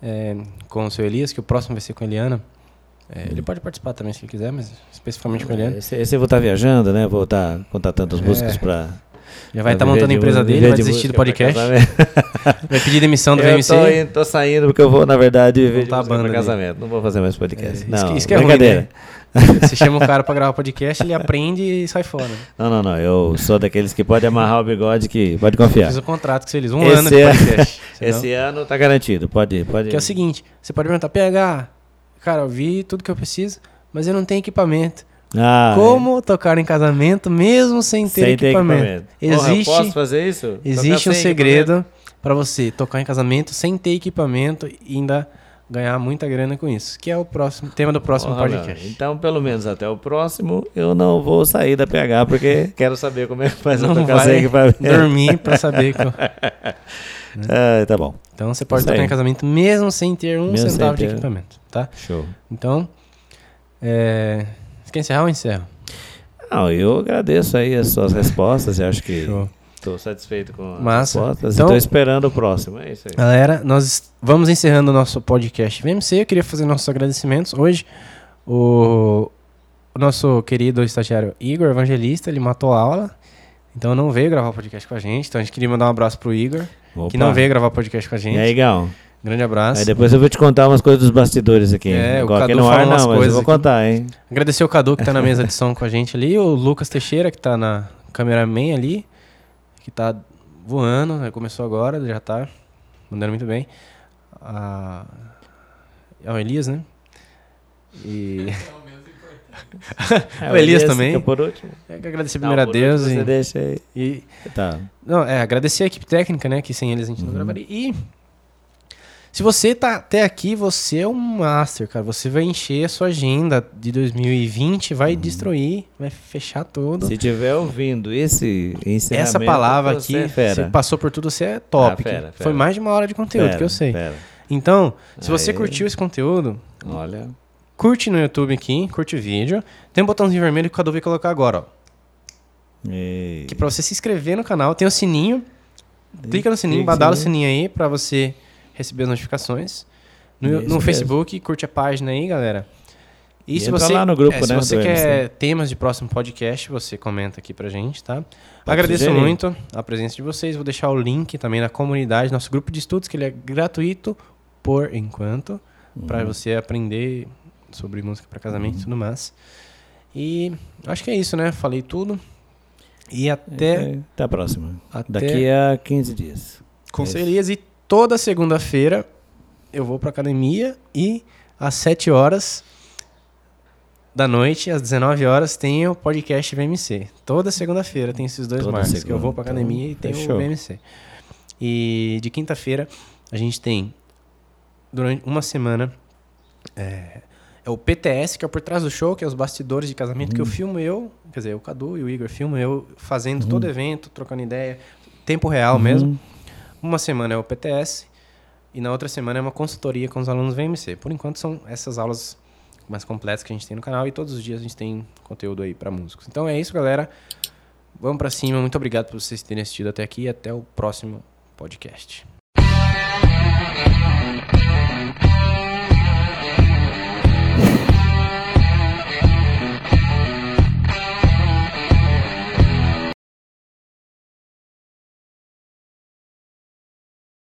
é, com o seu Elias, que o próximo vai ser com a Eliana. É, ele pode participar também se ele quiser, mas especificamente com a Eliana. Esse, esse eu vou estar viajando, né? Vou estar contatando os É. músicos para. Já vai estar montando a empresa dele, vai desistir do podcast, vai pedir demissão do Eu VMC. tô, indo- tô saindo porque eu vou, na verdade, viver de a música banda casamento. Não vou fazer mais podcast. É, isso não, que- isso que é ruim, brincadeira. Você chama o cara pra gravar podcast, ele aprende e sai fora. Não, não, não. Eu sou daqueles que pode amarrar o bigode que pode confiar. Fiz o contrato com eles, um Esse ano de podcast. Esse ano tá garantido. Pode, pode. Que é o seguinte, você pode perguntar, PH, cara, eu vi tudo que eu preciso, mas eu não tenho equipamento. Ah, Como tocar em casamento mesmo sem ter Sem ter equipamento? equipamento. Porra, eu Existe, posso fazer isso? Existe um segredo pra você tocar em casamento sem ter equipamento e ainda ganhar muita grana com isso. Que é o próximo tema do próximo Porra, podcast. meu. Então, pelo menos até o próximo, eu não vou sair da PH, porque quero saber como é que faz Não tocar sem equipamento. dormir pra saber. Ah, tá bom. Então você pode tocar em casamento mesmo sem ter um Mesmo centavo de ter. equipamento, tá? Show. Então, é... quer encerrar ou encerro? Não, eu agradeço aí as suas respostas. Eu acho que estou satisfeito com as Massa. respostas. Então- Estou esperando o próximo. É isso aí. Galera, nós vamos encerrando o nosso podcast VMC. Eu queria fazer nossos agradecimentos. Hoje, o, o nosso querido estagiário Igor Evangelista, ele matou a aula. Então não veio gravar o podcast com a gente. Então a gente queria mandar um abraço pro Igor, que Opa. não veio gravar o podcast com a gente. E aí? Grande abraço. Aí depois eu vou te contar umas coisas dos bastidores aqui. É, o Agora aqui Cadu no ar não, mas eu coisas vou contar, hein? Agradecer o Cadu que tá na mesa de som com a gente ali, o Lucas Teixeira que tá na cameraman ali, que tá voando, né? começou agora, já tá mandando muito bem. A... É o Elias, né? E É, O Elias também. por último. é, agradecer Não, primeiro a Deus e, Você deixa aí. e- Tá. não, é, agradecer a equipe técnica, né, que sem eles a gente não Uhum. gravaria. E se você tá até aqui, você é um master, cara. Você vai encher a sua agenda de 2020, vai destruir, vai fechar tudo. Uhum. Se tiver ouvindo esse Essa palavra aqui, é fera. você passou por tudo, você é top. Ah, fera, fera. Foi mais de uma hora de conteúdo, que eu sei. Então, se você Aê. curtiu esse conteúdo, Olha. curte no YouTube aqui, curte o vídeo. Tem um botãozinho vermelho que o Cadu vai colocar agora, ó. E... Que pra você se inscrever no canal, tem o sininho. Clica no sininho, badala o sininho. sininho aí pra você receber as notificações. No, no. Facebook, curte a página aí, galera. E, E se você, lá no grupo, é, se né, você do quer MC. temas de próximo podcast, você comenta aqui pra gente, tá? Agradeço sugerir. muito a presença de vocês. Vou deixar o link também na comunidade, nosso grupo de estudos, que ele é gratuito por enquanto, pra Uhum. você aprender sobre música pra casamento e tudo mais. E acho que é isso, né? Falei tudo. E até É, Até a próxima. Até- Daqui a 15 dias. com É. E toda segunda-feira eu vou pra academia e às 7 horas da noite, às 19 horas, tem o podcast VMC. Toda segunda-feira tem esses dois Toda marcos. Que eu vou pra academia e Então, tem o fechou. VMC. E de quinta-feira a gente tem, durante uma semana, é, é o PTS, que é o por trás do show, que é os bastidores de casamento, que eu filmo eu, quer dizer, o Cadu e o Igor filmam eu fazendo todo evento, trocando ideia, tempo real mesmo. Uma semana é o PTS e na outra semana é uma consultoria com os alunos VMC. Por enquanto são essas aulas mais completas que a gente tem no canal e todos os dias a gente tem conteúdo aí para músicos. Então é isso, galera. Vamos para cima. Muito obrigado por vocês terem assistido até aqui e até o próximo podcast.